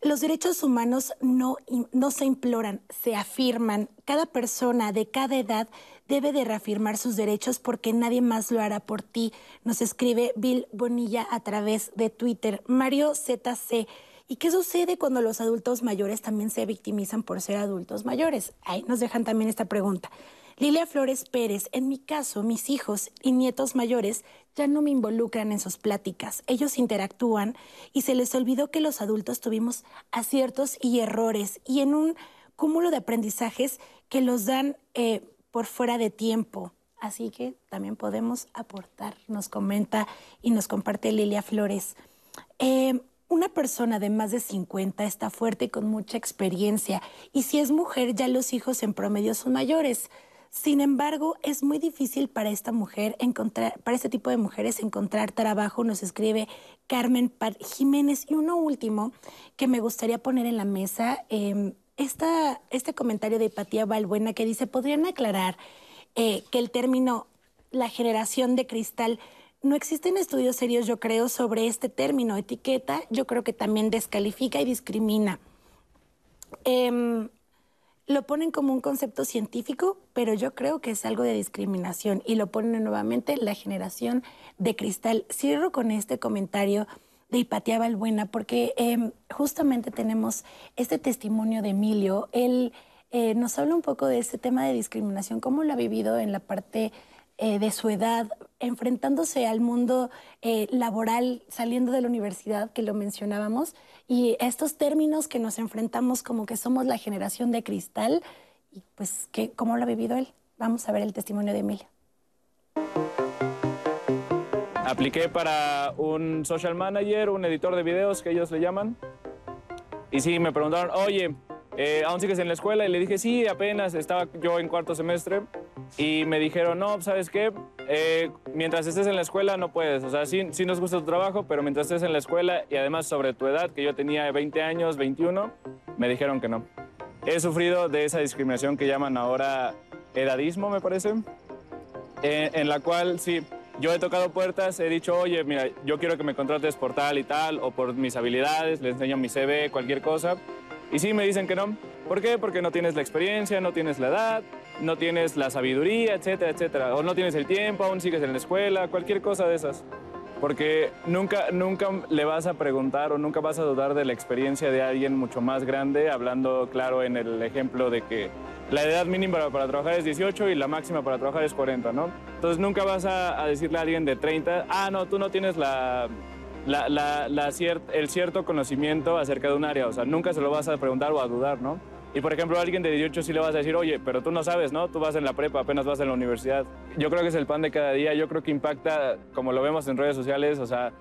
[SPEAKER 3] Los derechos humanos no, no se imploran, se afirman. Cada persona de cada edad debe de reafirmar sus derechos porque nadie más lo hará por ti. Nos escribe Bill Bonilla a través de Twitter. Mario ZC. ¿Y qué sucede cuando los adultos mayores también se victimizan por ser adultos mayores? Ahí nos dejan también esta pregunta. Lilia Flores Pérez, en mi caso, mis hijos y nietos mayores ya no me involucran en sus pláticas. Ellos interactúan y se les olvidó que los adultos tuvimos aciertos y errores y en un cúmulo de aprendizajes que los dan eh, por fuera de tiempo. Así que también podemos aportar, nos comenta y nos comparte Lilia Flores. Eh, una persona de más de 50 está fuerte y con mucha experiencia, y si es mujer, ya los hijos en promedio son mayores. Sin embargo, es muy difícil para esta mujer encontrar, para este tipo de mujeres encontrar trabajo, nos escribe Carmen Jiménez. Y uno último que me gustaría poner en la mesa, eh, este comentario de Hipatía Balbuena que dice, ¿podrían aclarar eh, que el término la generación de cristal no existen estudios serios, yo creo, sobre este término, etiqueta, yo creo que también descalifica y discrimina. Em, lo ponen como un concepto científico, pero yo creo que es algo de discriminación y lo ponen nuevamente la generación de cristal. Cierro con este comentario de Hipatia Balbuena porque em, justamente tenemos este testimonio de Emilio. Él eh, nos habla un poco de este tema de discriminación, cómo lo ha vivido en la parte eh, de su edad, enfrentándose al mundo eh, laboral, saliendo de la universidad, que lo mencionábamos, y estos términos que nos enfrentamos como que somos la generación de cristal y pues ¿qué, cómo lo ha vivido él. Vamos a ver el testimonio de Emilio.
[SPEAKER 9] Apliqué para un social manager, un editor de videos que ellos le llaman. Y sí, me preguntaron, oye, eh, ¿aún sigues en la escuela? Y le dije, sí, apenas estaba yo en cuarto semestre. Y me dijeron, no, ¿sabes qué? Eh, mientras estés en la escuela no puedes. O sea, sí, sí nos gusta tu trabajo, pero mientras estés en la escuela y además sobre tu edad, que yo tenía 20 años, 21, me dijeron que no. He sufrido de esa discriminación que llaman ahora edadismo, me parece, eh, en la cual sí, yo he tocado puertas, he dicho, oye, mira, yo quiero que me contrates por tal y tal, o por mis habilidades, les enseño mi CV, cualquier cosa. Y sí, me dicen que no. ¿Por qué? Porque no tienes la experiencia, no tienes la edad, no tienes la sabiduría, etcétera, etcétera. O no tienes el tiempo, aún sigues en la escuela, cualquier cosa de esas. Porque nunca, nunca le vas a preguntar o nunca vas a dudar de la experiencia de alguien mucho más grande, hablando claro en el ejemplo de que la edad mínima para trabajar es 18 y la máxima para trabajar es 40, ¿no? Entonces nunca vas a, decirle a alguien de 30, ah, no, tú no tienes la, la, el cierto conocimiento acerca de un área, o sea, nunca se lo vas a preguntar o a dudar, ¿no? Y por ejemplo, a alguien de 18 sí le vas a decir, oye, pero tú no sabes, ¿no? Tú vas en la prepa, apenas vas en la universidad. Yo creo que es el pan de cada día, yo creo que impacta, como lo vemos en redes sociales, o sea,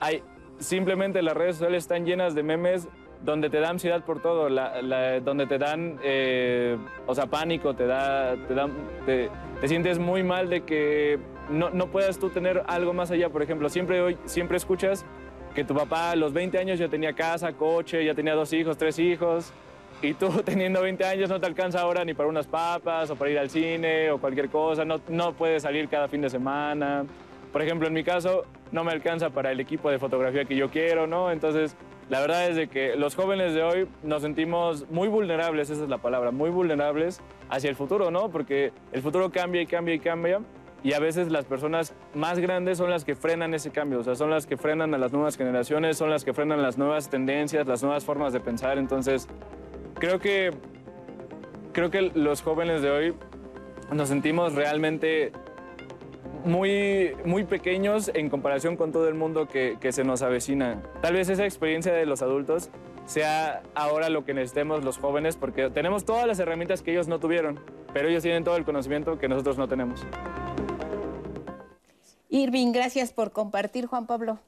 [SPEAKER 9] hay, simplemente las redes sociales están llenas de memes donde te da ansiedad por todo, donde te dan, eh, o sea, pánico, te da, te, sientes muy mal de que no, no, puedas tú tener algo más allá. Por ejemplo, siempre, siempre escuchas que tu papá a los 20 años ya tenía casa, coche, ya tenía dos hijos, tres hijos, y tú teniendo 20 años no te alcanza ahora ni para unas papas o para ir al cine o cualquier cosa, no, no puedes salir cada fin de semana. Por ejemplo, en mi caso, no me alcanza para el equipo de fotografía que yo quiero, ¿no? Entonces, la verdad es de que los jóvenes de hoy nos sentimos muy vulnerables, esa es la palabra, muy vulnerables hacia el futuro, ¿no? Porque el futuro cambia y cambia y cambia y a veces las personas más grandes son las que frenan ese cambio, o sea, son las que frenan a las nuevas generaciones, son las que frenan las nuevas tendencias, las nuevas formas de pensar. Entonces, creo que, creo que los jóvenes de hoy nos sentimos realmente muy, muy pequeños en comparación con todo el mundo que, que se nos avecina. Tal vez esa experiencia de los adultos sea ahora lo que necesitemos los jóvenes porque tenemos todas las herramientas que ellos no tuvieron, pero ellos tienen todo el conocimiento que nosotros no tenemos.
[SPEAKER 2] Irving, gracias por compartir, Juan Pablo.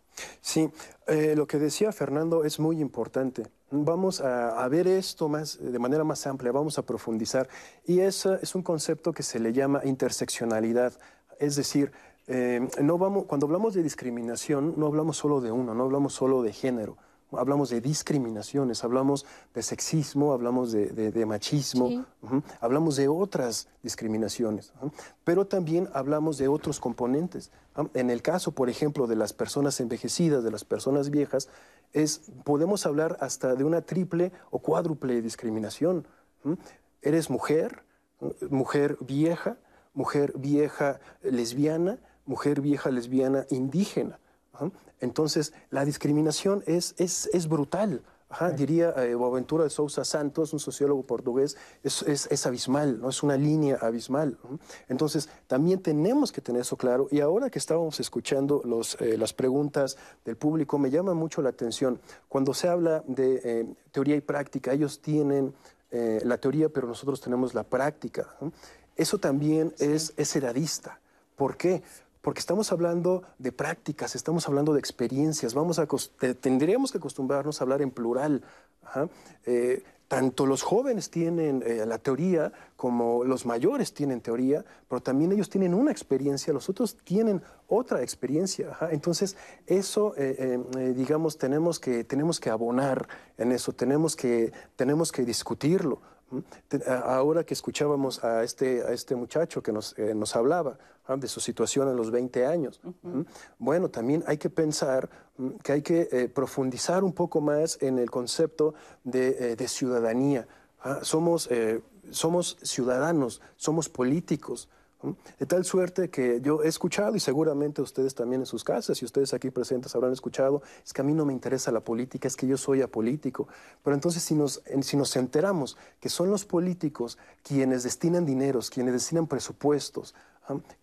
[SPEAKER 7] Sí, eh, lo que decía Fernando es muy importante. Vamos a, ver esto más, de manera más amplia, vamos a profundizar. Y eso es un concepto que se le llama interseccionalidad. Es decir, eh, no vamos, cuando hablamos de discriminación, no hablamos solo de uno, no hablamos solo de género. Hablamos de discriminaciones, hablamos de sexismo, hablamos de, machismo, hablamos de otras discriminaciones, pero también hablamos de otros componentes. En el caso, por ejemplo, de las personas envejecidas, de las personas viejas, es, podemos hablar hasta de una triple o cuádruple discriminación. Eres mujer, mujer vieja, mujer vieja lesbiana, mujer vieja lesbiana indígena. Entonces, la discriminación es, es, es brutal. diría eh, Boaventura de Sousa Santos, un sociólogo portugués, es, es, abismal, ¿no? es una línea abismal. Entonces, también tenemos que tener eso claro. Y ahora que estábamos escuchando los, eh, las preguntas del público, me llama mucho la atención. Cuando se habla de eh, teoría y práctica, ellos tienen la teoría, pero nosotros tenemos la práctica. Eso también es, es edadista. ¿Por qué? Porque estamos hablando de prácticas, estamos hablando de experiencias, vamos a, tendríamos que acostumbrarnos a hablar en plural. Eh, tanto los jóvenes tienen eh, la teoría como los mayores tienen teoría, pero también ellos tienen una experiencia, los otros tienen otra experiencia. Entonces, eso, eh, digamos, tenemos que, tenemos que abonar en eso, tenemos que, tenemos que discutirlo. Ahora que escuchábamos a este, a este muchacho que nos, eh, nos hablaba de su situación a los 20 años, bueno, también hay que pensar que hay que eh, profundizar un poco más en el concepto de, eh, ciudadanía. Somos, somos ciudadanos, somos políticos. De tal suerte que yo he escuchado, y seguramente ustedes también en sus casas, y ustedes aquí presentes habrán escuchado, es que a mí no me interesa la política, es que yo soy apolítico. Pero entonces si nos, si nos enteramos que son los políticos quienes destinan dineros, quienes destinan presupuestos,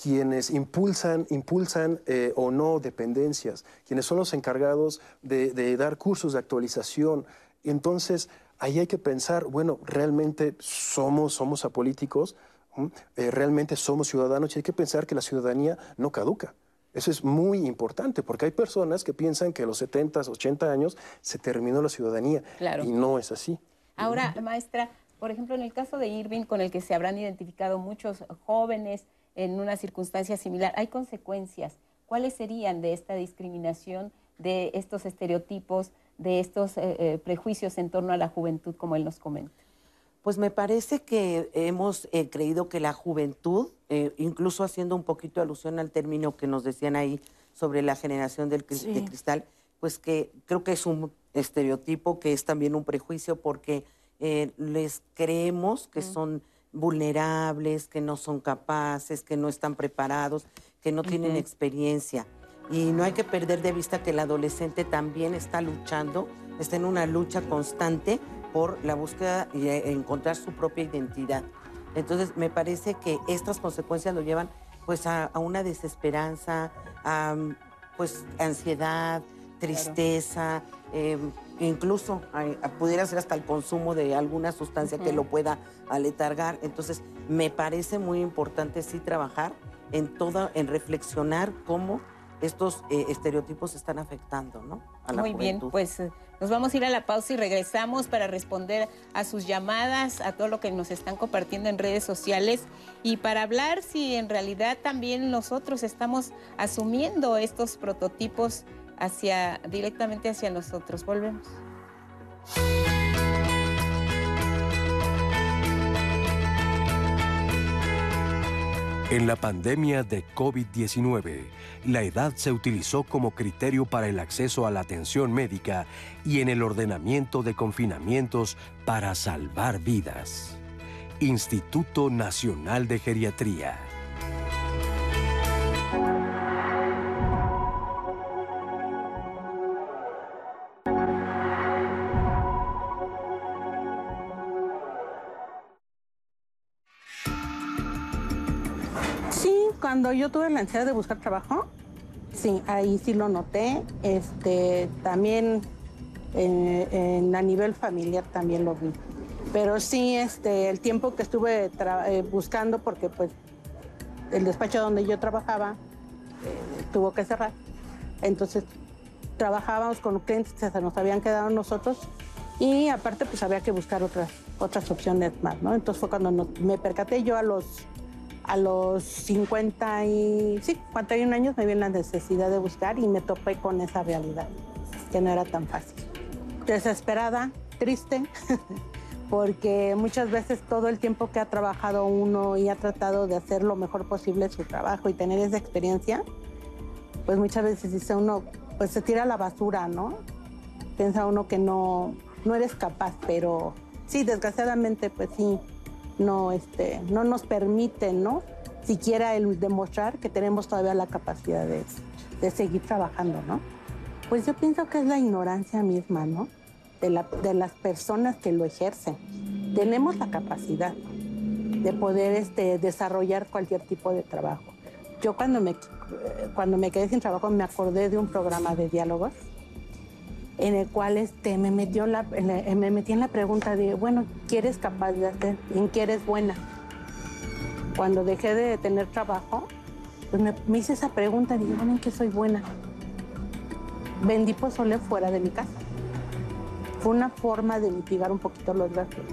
[SPEAKER 7] quienes impulsan, impulsan eh, o no dependencias, quienes son los encargados de, de dar cursos de actualización, entonces ahí hay que pensar, bueno, realmente somos, somos apolíticos, eh, realmente somos ciudadanos y hay que pensar que la ciudadanía no caduca. Eso es muy importante porque hay personas que piensan que a los 70, 80 años se terminó la ciudadanía y no es así.
[SPEAKER 2] Ahora, maestra, por ejemplo, en el caso de Irving, con el que se habrán identificado muchos jóvenes en una circunstancia similar, ¿hay consecuencias? ¿Cuáles serían de esta discriminación, de estos estereotipos, de estos eh, eh, prejuicios en torno a la juventud, como él nos comenta?
[SPEAKER 6] Pues me parece que hemos eh, creído que la juventud, incluso haciendo un poquito alusión al término que nos decían ahí sobre la generación del cristal, pues que creo que es un estereotipo que es también un prejuicio porque les creemos que son vulnerables, que no son capaces, que no están preparados, que no tienen experiencia. Y no hay que perder de vista que el adolescente también está luchando, está en una lucha constante por la búsqueda y encontrar su propia identidad. Entonces, me parece que estas consecuencias lo llevan pues a, una desesperanza, a pues ansiedad, tristeza, em, incluso pudiera ser hasta el consumo de alguna sustancia que lo pueda aletargar. Entonces, me parece muy importante sí trabajar en todo, en reflexionar cómo estos eh, estereotipos están afectando, ¿no?
[SPEAKER 2] A la Muy bien, pues eh, nos vamos a ir a la pausa y regresamos para responder a sus llamadas, a todo lo que nos están compartiendo en redes sociales y para hablar si en realidad también nosotros estamos asumiendo estos prototipos hacia directamente hacia nosotros. Volvemos.
[SPEAKER 1] En la pandemia de COVID-19, la edad se utilizó como criterio para el acceso a la atención médica y en el ordenamiento de confinamientos para salvar vidas. Instituto Nacional de Geriatría.
[SPEAKER 10] Cuando yo tuve la ansiedad de buscar trabajo, sí, ahí sí lo noté. Este, también en, a nivel familiar también lo vi. Pero sí, este, el tiempo que estuve eh, buscando, porque pues el despacho donde yo trabajaba eh, tuvo que cerrar. Entonces trabajábamos con clientes que se nos habían quedado nosotros y aparte pues había que buscar otras, otras opciones más, ¿no? Entonces fue cuando me percaté yo a los a los 50 y, sí, 51 años me vi en la necesidad de buscar y me topé con esa realidad, que no era tan fácil. Desesperada, triste, porque muchas veces todo el tiempo que ha trabajado uno y ha tratado de hacer lo mejor posible su trabajo y tener esa experiencia, pues muchas veces dice uno, pues se tira a la basura, ¿no? Piensa uno que no, no eres capaz, pero sí, desgraciadamente, pues sí, no, este, no nos permite, ¿no? Siquiera el demostrar que tenemos todavía la capacidad de, seguir trabajando, ¿no? Pues yo pienso que es la ignorancia misma, ¿no? De, las personas que lo ejercen. Tenemos la capacidad de poder este, desarrollar cualquier tipo de trabajo. Yo cuando me, cuando me quedé sin trabajo me acordé de un programa de diálogos en el cual este, me, metió la, me metí en la pregunta de, bueno, ¿qué eres capaz de hacer? ¿En qué eres buena? Cuando dejé de tener trabajo, pues me, hice esa pregunta dije, bueno, ¿en qué soy buena? Vendí pozole fuera de mi casa. Fue una forma de mitigar un poquito los gastos.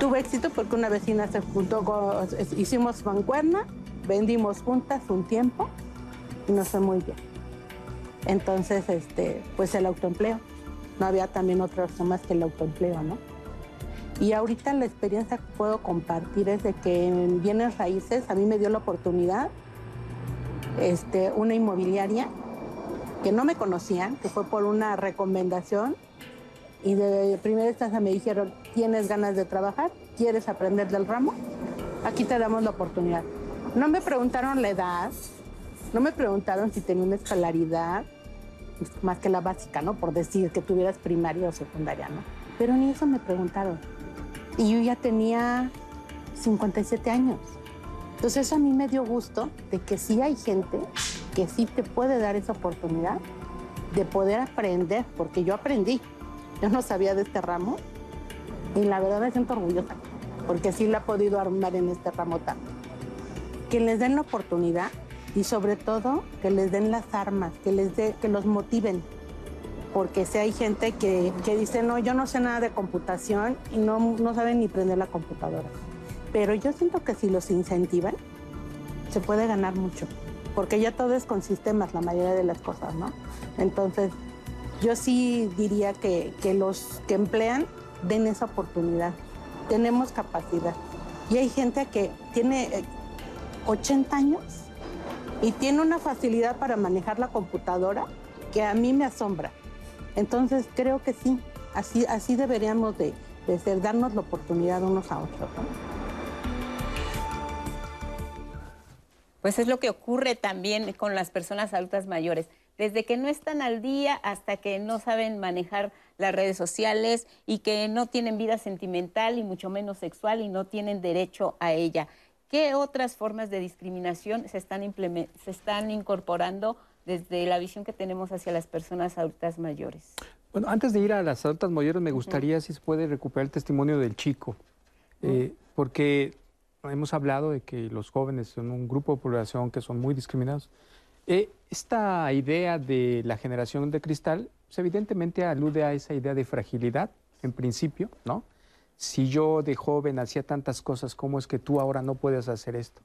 [SPEAKER 10] Tuve éxito porque una vecina se juntó, hicimos mancuerna, vendimos juntas un tiempo y nos fue muy bien. Entonces, este, pues el autoempleo. No había también otra opción más que el autoempleo, ¿no? Y ahorita la experiencia que puedo compartir es de que en bienes raíces a mí me dio la oportunidad este, una inmobiliaria que no me conocían, que fue por una recomendación. Y de primera instancia me dijeron, ¿tienes ganas de trabajar? ¿Quieres aprender del ramo? Aquí te damos la oportunidad. No me preguntaron la edad, no me preguntaron si tenía una escolaridad, pues, más que la básica, ¿no? Por decir que tuvieras primaria o secundaria, ¿no? Pero ni eso me preguntaron. Y yo ya tenía 57 años. Entonces eso a mí me dio gusto de que sí hay gente que sí te puede dar esa oportunidad de poder aprender, porque yo aprendí. Yo no sabía de este ramo Y la verdad me siento orgullosa, porque sí la ha podido armar en este ramo tanto. Que les den la oportunidad y sobre todo que les den las armas, que, les dé, que los motiven. Porque si hay gente que, que, dice, no, yo no sé nada de computación y no, no saben ni prender la computadora. Pero yo siento que si los incentivan, se puede ganar mucho. Porque ya todo es con sistemas, la mayoría de las cosas, ¿no? Entonces, yo sí diría que, que los que emplean den esa oportunidad. Tenemos capacidad. Y hay gente que tiene 80 años y tiene una facilidad para manejar la computadora que a mí me asombra. Entonces creo que sí, así, así deberíamos de, ser, darnos la oportunidad unos a otros.
[SPEAKER 2] Pues es lo que ocurre también con las personas adultas mayores. Desde que no están al día hasta que no saben manejar las redes sociales y que no tienen vida sentimental y mucho menos sexual y no tienen derecho a ella. ¿Qué otras formas de discriminación se están, se están incorporando desde la visión que tenemos hacia las personas adultas mayores?
[SPEAKER 5] Bueno, antes de ir a las adultas mayores, me gustaría si se puede recuperar el testimonio del chico, eh, porque hemos hablado de que los jóvenes son un grupo de población que son muy discriminados. Eh, esta idea de la generación de cristal, pues, evidentemente alude a esa idea de fragilidad, en principio, ¿no? Si yo de joven hacía tantas cosas, ¿cómo es que tú ahora no puedes hacer esto?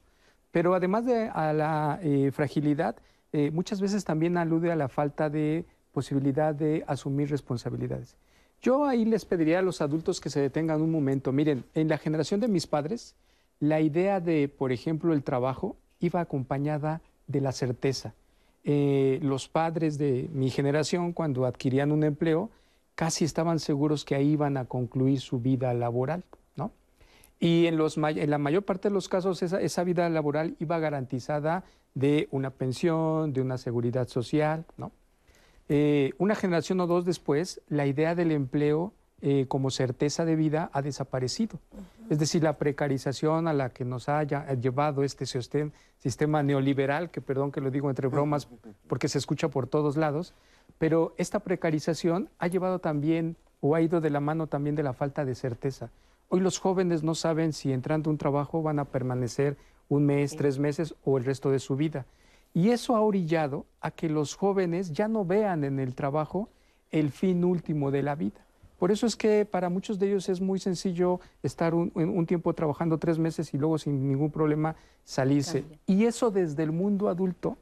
[SPEAKER 5] Pero además de la eh, fragilidad, eh, muchas veces también alude a la falta de posibilidad de asumir responsabilidades. Yo ahí les pediría a los adultos que se detengan un momento. Miren, en la generación de mis padres, la idea de, por ejemplo, el trabajo iba acompañada de la certeza. Eh, los padres de mi generación, cuando adquirían un empleo, casi estaban seguros que ahí iban a concluir su vida laboral, ¿no? Y en, los, en la mayor parte de los casos esa, vida laboral iba garantizada de una pensión, de una seguridad social, ¿no? Eh, una generación o dos después, la idea del empleo eh, como certeza de vida ha desaparecido. Es decir, la precarización a la que nos ha llevado este sistema neoliberal, que perdón que lo digo entre bromas porque se escucha por todos lados, pero esta precarización ha llevado también o ha ido de la mano también de la falta de certeza. Hoy los jóvenes no saben si entrando a un trabajo van a permanecer un mes, tres meses o el resto de su vida. Y eso ha orillado a que los jóvenes ya no vean en el trabajo el fin último de la vida. Por eso es que para muchos de ellos es muy sencillo estar un, tiempo trabajando tres meses y luego sin ningún problema salirse. Y eso desde el mundo adulto,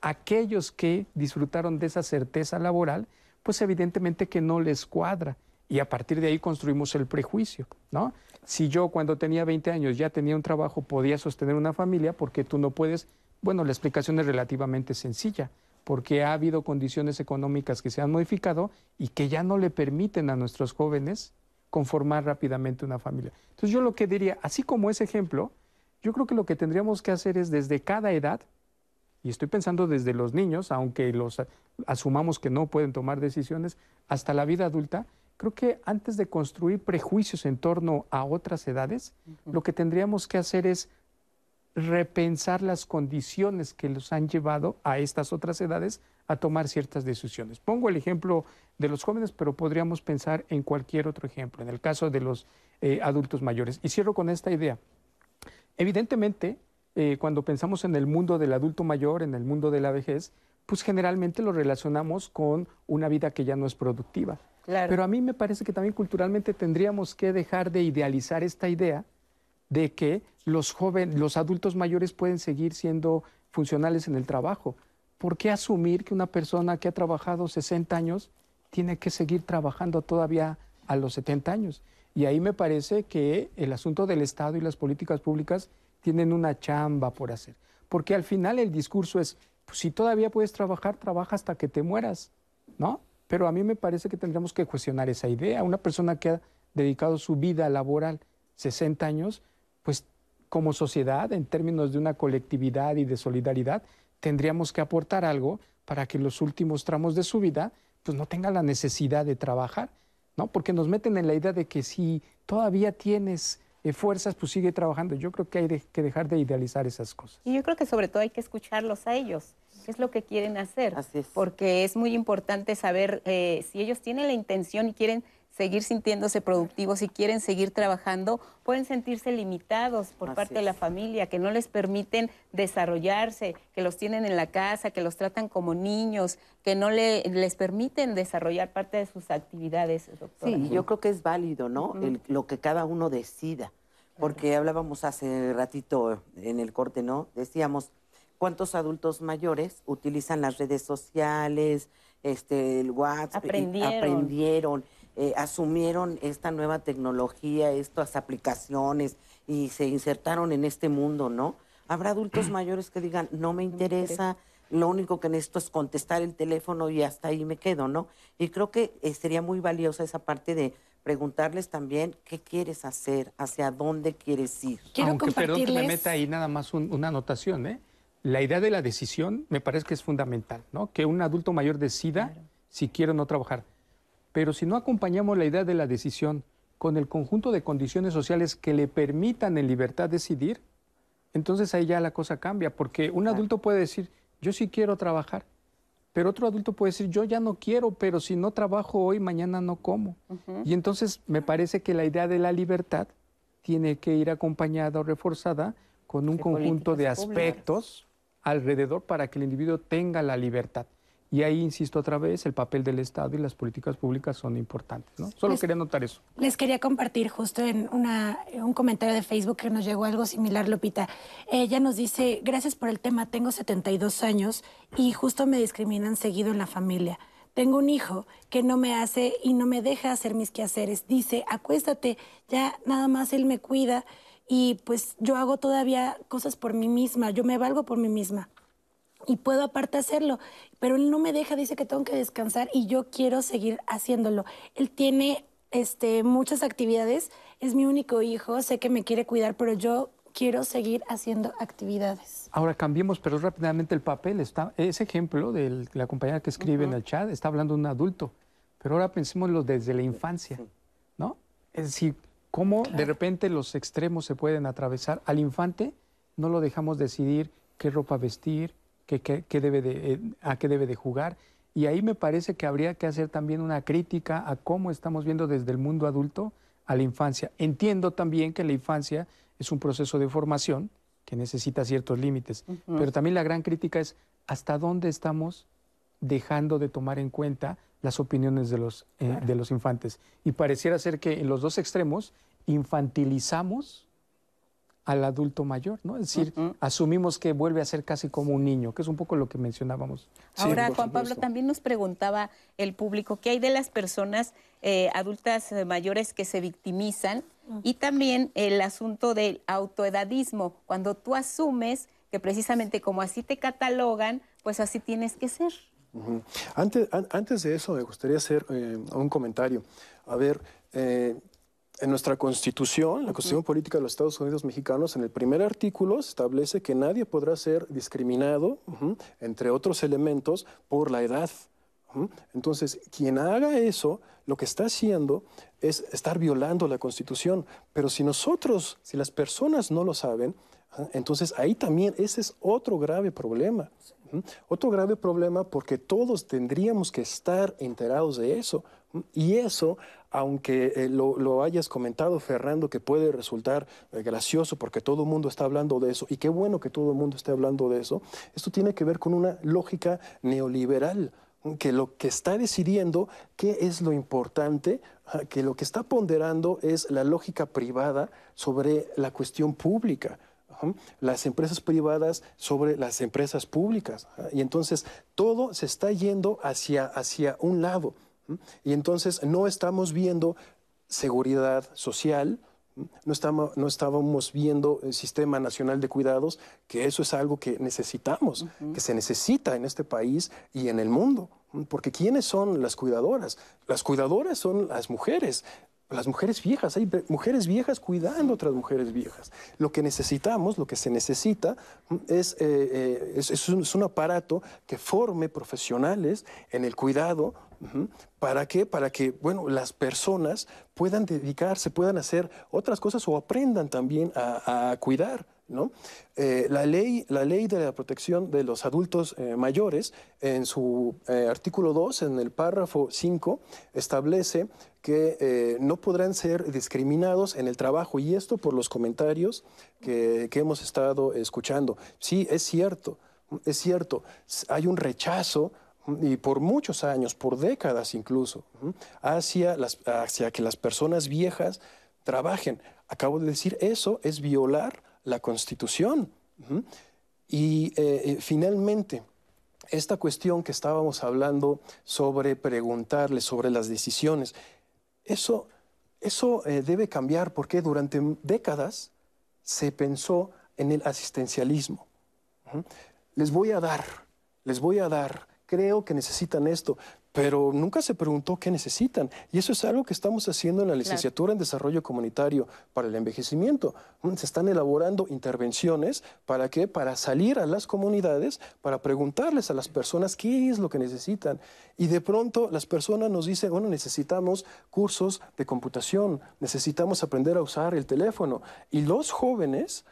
[SPEAKER 5] aquellos que disfrutaron de esa certeza laboral, pues evidentemente que no les cuadra. Y a partir de ahí construimos el prejuicio, ¿no? Si yo cuando tenía 20 años ya tenía un trabajo, podía sostener una familia, porque tú no puedes? Bueno, la explicación es relativamente sencilla porque ha habido condiciones económicas que se han modificado y que ya no le permiten a nuestros jóvenes conformar rápidamente una familia. Entonces yo lo que diría, así como ese ejemplo, yo creo que lo que tendríamos que hacer es desde cada edad, y estoy pensando desde los niños, aunque los asumamos que no pueden tomar decisiones, hasta la vida adulta, creo que antes de construir prejuicios en torno a otras edades, lo que tendríamos que hacer es repensar las condiciones que los han llevado a estas otras edades a tomar ciertas decisiones. Pongo el ejemplo de los jóvenes, pero podríamos pensar en cualquier otro ejemplo, en el caso de los eh, adultos mayores. Y cierro con esta idea. Evidentemente, eh, cuando pensamos en el mundo del adulto mayor, en el mundo de la vejez, pues generalmente lo relacionamos con una vida que ya no es productiva. Pero a mí me parece que también culturalmente tendríamos que dejar de idealizar esta idea de que los jóvenes, los adultos mayores pueden seguir siendo funcionales en el trabajo. ¿Por qué asumir que una persona que ha trabajado 60 años tiene que seguir trabajando todavía a los 70 años? Y ahí me parece que el asunto del Estado y las políticas públicas tienen una chamba por hacer. Porque al final el discurso es, pues, si todavía puedes trabajar, trabaja hasta que te mueras, ¿no? Pero a mí me parece que tendríamos que cuestionar esa idea. Una persona que ha dedicado su vida laboral 60 años, pues como sociedad, en términos de una colectividad y de solidaridad, tendríamos que aportar algo para que los últimos tramos de su vida pues no tengan la necesidad de trabajar, ¿no? Porque nos meten en la idea de que si todavía tienes eh, fuerzas, pues sigue trabajando. Yo creo que hay que dejar de idealizar esas cosas.
[SPEAKER 2] Y yo creo que sobre todo hay que escucharlos a ellos, qué es lo que quieren hacer, porque es muy importante saber eh, si ellos tienen la intención y quieren seguir sintiéndose productivos y quieren seguir trabajando, pueden sentirse limitados por
[SPEAKER 6] Así
[SPEAKER 2] parte de la familia, que no les permiten desarrollarse, que los tienen en la casa, que los tratan como niños, que no le- les permiten desarrollar parte de sus actividades, doctora.
[SPEAKER 6] Sí, yo creo que es válido, ¿no? El- lo que cada uno decida. Porque hablábamos hace ratito en el corte, ¿no? Decíamos, ¿cuántos adultos mayores utilizan las redes sociales, este, el WhatsApp? y
[SPEAKER 2] Aprendieron.
[SPEAKER 6] Eh, asumieron esta nueva tecnología, estas aplicaciones y se insertaron en este mundo, ¿no? Habrá adultos mayores que digan, no me interesa, lo único que necesito es contestar el teléfono y hasta ahí me quedo, ¿no? Y creo que eh, sería muy valiosa esa parte de preguntarles también qué quieres hacer, hacia dónde quieres ir.
[SPEAKER 3] Quiero
[SPEAKER 5] Aunque perdón que me
[SPEAKER 3] compartirles-
[SPEAKER 5] meta ahí nada más un- una anotación, ¿eh? La idea de la decisión me parece que es fundamental, ¿no? Que un adulto mayor decida si quiere o no trabajar. Pero si no acompañamos la idea de la decisión con el conjunto de condiciones sociales que le permitan en libertad decidir, entonces ahí ya la cosa cambia, porque un adulto puede decir, yo sí quiero trabajar, pero otro adulto puede decir, yo ya no quiero, pero si no trabajo hoy, mañana no como. Y entonces me parece que la idea de la libertad tiene que ir acompañada o reforzada con un
[SPEAKER 2] De
[SPEAKER 5] conjunto de
[SPEAKER 2] públicas.
[SPEAKER 5] aspectos alrededor para que el individuo tenga la libertad. Y ahí, insisto otra vez, el papel del Estado y las políticas públicas son importantes. ¿no? Solo
[SPEAKER 3] Pues-
[SPEAKER 5] quería notar eso.
[SPEAKER 3] Les quería compartir justo en una, un comentario de Facebook que nos llegó algo similar, Lupita. Ella nos dice, gracias por el tema, tengo 72 años y justo me discriminan seguido en la familia. Tengo un hijo que no me hace y no me deja hacer mis quehaceres. Dice, acuéstate, ya nada más él me cuida y pues yo hago todavía cosas por mí misma, yo me valgo por mí misma y puedo aparte hacerlo, pero él no me deja, dice que tengo que descansar y yo quiero seguir haciéndolo. Él tiene este, muchas actividades, es mi único hijo, sé que me quiere cuidar, pero yo quiero seguir haciendo actividades.
[SPEAKER 5] Ahora cambiemos, pero rápidamente el papel. Está, ese ejemplo de la compañera que escribe en el chat está hablando de un adulto, pero ahora pensémoslo desde la infancia, ¿no? Es decir, cómo de repente los extremos se pueden atravesar. Al infante no lo dejamos decidir qué ropa vestir, qué- qué debe de, eh, a qué debe de jugar. Y ahí me parece que habría que hacer también una crítica a cómo estamos viendo desde el mundo adulto a la infancia. Entiendo también que la infancia es un proceso de formación que necesita ciertos límites, pero también la gran crítica es hasta dónde estamos dejando de tomar en cuenta las opiniones de los, eh, de los infantes. Y pareciera ser que en los dos extremos infantilizamos al adulto mayor, ¿no? Es decir, asumimos que vuelve a ser casi como un niño, que es un poco lo que mencionábamos.
[SPEAKER 2] Ahora, Juan Pablo, también nos preguntaba el público qué hay de las personas eh, adultas eh, mayores que se victimizan y también el asunto del autoedadismo, cuando tú asumes que precisamente como así te catalogan, pues así tienes que ser.
[SPEAKER 7] Antes, an- antes de eso, me gustaría hacer eh, un comentario. A ver, eh, en nuestra Constitución, la Constitución Política de los Estados Unidos Mexicanos, en el primer artículo se establece que nadie podrá ser discriminado, entre otros elementos, por la edad. Entonces, quien haga eso, lo que está haciendo es estar violando la Constitución. Pero si nosotros, si las personas no lo saben, ah, entonces ahí también ese es otro grave problema. Otro grave problema porque todos tendríamos que estar enterados de eso. Y eso, aunque eh, lo, lo hayas comentado, Fernando, que puede resultar eh, gracioso porque todo el mundo está hablando de eso, y qué bueno que todo el mundo esté hablando de eso, esto tiene que ver con una lógica neoliberal que lo que está decidiendo qué es lo importante, ah, que lo que está ponderando es la lógica privada sobre la cuestión pública. Las empresas privadas sobre las empresas públicas. ajá. Y entonces todo se está yendo hacia, hacia un lado. Y entonces no estamos viendo seguridad social, no, estamos, no estábamos viendo el Sistema Nacional de Cuidados, que eso es algo que necesitamos, que se necesita en este país y en el mundo. Porque ¿quiénes son las cuidadoras? Las cuidadoras son las mujeres. Las mujeres viejas, hay mujeres viejas cuidando a otras mujeres viejas. Lo que necesitamos, lo que se necesita, es, eh, eh, es, es un, es un aparato que forme profesionales en el cuidado. ¿Para qué? Para que, bueno, las personas puedan dedicarse, puedan hacer otras cosas o aprendan también a, a cuidar. ¿no? Eh, la, ley, la ley de la protección de los adultos eh, mayores, en su eh, artículo 2, en el párrafo 5, establece que no podrán ser discriminados en el trabajo, y esto por los comentarios que, que hemos estado escuchando. Sí, es cierto, es cierto, hay un rechazo y por muchos años, por décadas incluso, hacia, las, hacia que las personas viejas trabajen. Acabo de decir, eso es violar la Constitución. Y eh, eh, finalmente, esta cuestión que estábamos hablando sobre preguntarle sobre las decisiones, eso, eso eh, debe cambiar porque durante décadas se pensó en el asistencialismo. Les voy a dar, les voy a dar, creo que necesitan esto, pero nunca se preguntó qué necesitan. Y eso es algo que estamos haciendo en la licenciatura en Desarrollo Comunitario para el Envejecimiento. Mm, se están elaborando intervenciones para qué? Para salir a las comunidades, para preguntarles a las personas qué es lo que necesitan. Y de pronto las personas nos dicen, bueno, necesitamos cursos de computación, necesitamos aprender a usar el teléfono. Y los jóvenes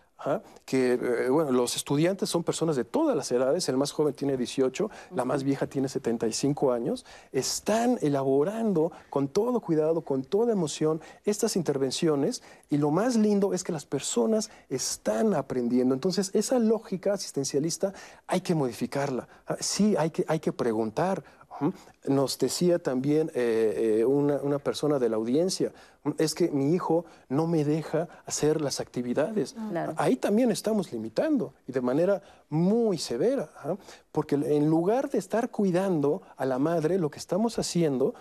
[SPEAKER 7] que eh, bueno, los estudiantes son personas de todas las edades, el más joven tiene 18, la más vieja tiene 75 años, están elaborando con todo cuidado, con toda emoción estas intervenciones y lo más lindo es que las personas están aprendiendo. Entonces, esa lógica asistencialista hay que modificarla, sí, hay que, hay que preguntar, nos decía también eh, eh, una, persona de la audiencia, es que mi hijo no me deja hacer las actividades. Ahí también estamos limitando y de manera muy severa, ¿ah? porque en lugar de estar cuidando a la madre, lo que estamos haciendo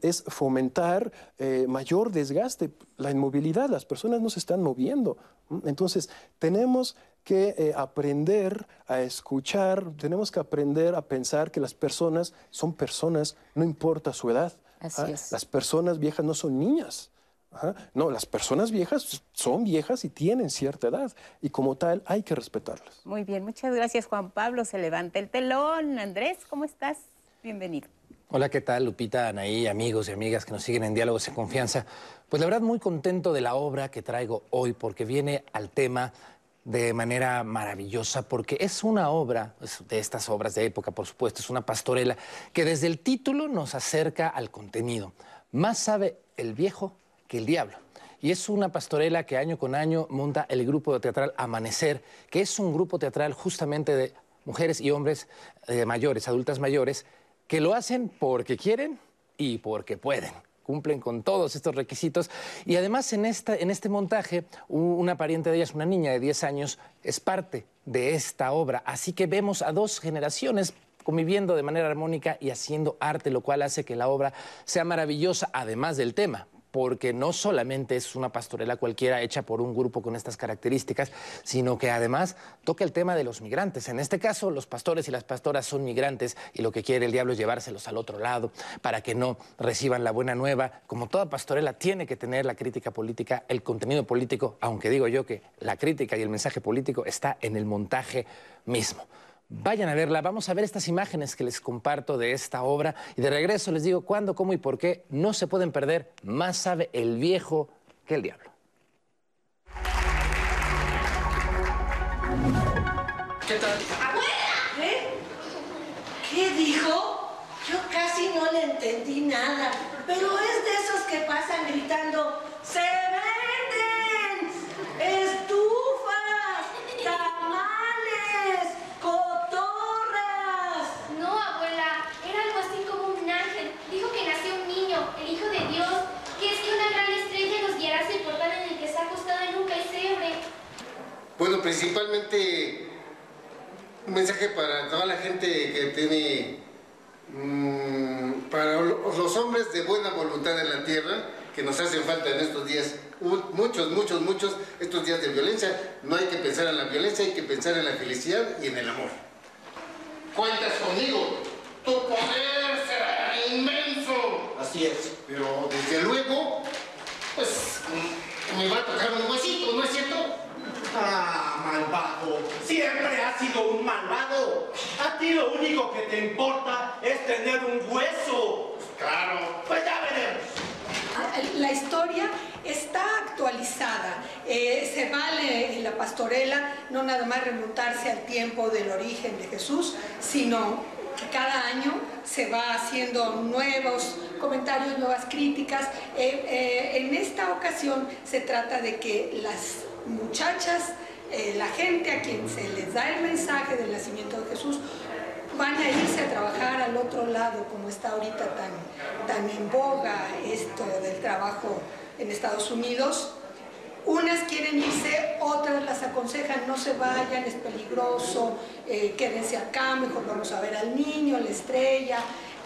[SPEAKER 7] es fomentar eh, mayor desgaste, la inmovilidad, las personas no se están moviendo. Entonces, tenemos que eh, aprender a escuchar, tenemos que aprender a pensar que las personas son personas, no importa su edad.
[SPEAKER 2] Así
[SPEAKER 7] ¿ah?
[SPEAKER 2] es.
[SPEAKER 7] Las personas viejas no son niñas. No, las personas viejas son viejas y tienen cierta edad y como tal hay que respetarlas.
[SPEAKER 2] Muy bien, muchas gracias Juan Pablo. Se levanta el telón. Andrés, ¿cómo estás? Bienvenido.
[SPEAKER 11] Hola, ¿qué tal Lupita, Anaí, amigos y amigas que nos siguen en Diálogos en Confianza? Pues la verdad muy contento de la obra que traigo hoy porque viene al tema de manera maravillosa porque es una obra, de estas obras de época por supuesto, es una pastorela que desde el título nos acerca al contenido. Más sabe el viejo que el diablo. Y es una pastorela que año con año monta el grupo teatral Amanecer, que es un grupo teatral justamente de mujeres y hombres eh, mayores, adultas mayores, que lo hacen porque quieren y porque pueden cumplen con todos estos requisitos. Y además en, esta, en este montaje, una pariente de ellas, una niña de 10 años, es parte de esta obra. Así que vemos a dos generaciones conviviendo de manera armónica y haciendo arte, lo cual hace que la obra sea maravillosa, además del tema porque no solamente es una pastorela cualquiera hecha por un grupo con estas características, sino que además toca el tema de los migrantes. En este caso, los pastores y las pastoras son migrantes y lo que quiere el diablo es llevárselos al otro lado para que no reciban la buena nueva. Como toda pastorela tiene que tener la crítica política, el contenido político, aunque digo yo que la crítica y el mensaje político está en el montaje mismo. Vayan a verla, vamos a ver estas imágenes que les comparto de esta obra y de regreso les digo cuándo, cómo y por qué no se pueden perder. Más sabe el viejo que el diablo.
[SPEAKER 12] ¿Qué tal?
[SPEAKER 13] ¡Abuela! ¿Eh? ¿Qué dijo? Yo casi no le entendí nada, pero es de esos que pasan gritando, ¡Se venden! ¡Estufas! ¡Tamales! ¡Cotorras!
[SPEAKER 14] No, abuela, era algo así como un ángel. Dijo que nació un niño, el Hijo de Dios, que es que una gran estrella nos guiará hacia el portal en el que está acostado en un pesebre.
[SPEAKER 12] Bueno, principalmente un mensaje para toda la gente que tiene, mm, para los hombres de buena voluntad en la tierra, que nos hacen falta en estos días, muchos, muchos, muchos, estos días de violencia. No hay que pensar en la violencia, hay que pensar en la felicidad y en el amor. Cuentas conmigo, tu poder será inmenso. Así es. Pero desde luego, pues mm, me va a tocar un huesito, ¿no es cierto?
[SPEAKER 15] Ah, malvado. Siempre has sido un malvado. A ti lo único que te importa es tener un hueso.
[SPEAKER 12] Claro.
[SPEAKER 15] Pues ya veremos.
[SPEAKER 13] Ah, La historia
[SPEAKER 16] está actualizada. Eh, se vale en la pastorela no nada más remontarse al tiempo del origen de Jesús, sino que cada año se va haciendo nuevos comentarios, nuevas críticas. Eh, eh, en esta ocasión se trata de que las muchachas, eh, la gente a quien se les da el mensaje del nacimiento de Jesús, van a irse a trabajar al otro lado, como está ahorita tan, tan en boga esto del trabajo en Estados Unidos. Unas quieren irse, otras las aconsejan, no se vayan, es peligroso, eh, quédense acá, mejor vamos a ver al niño, la estrella.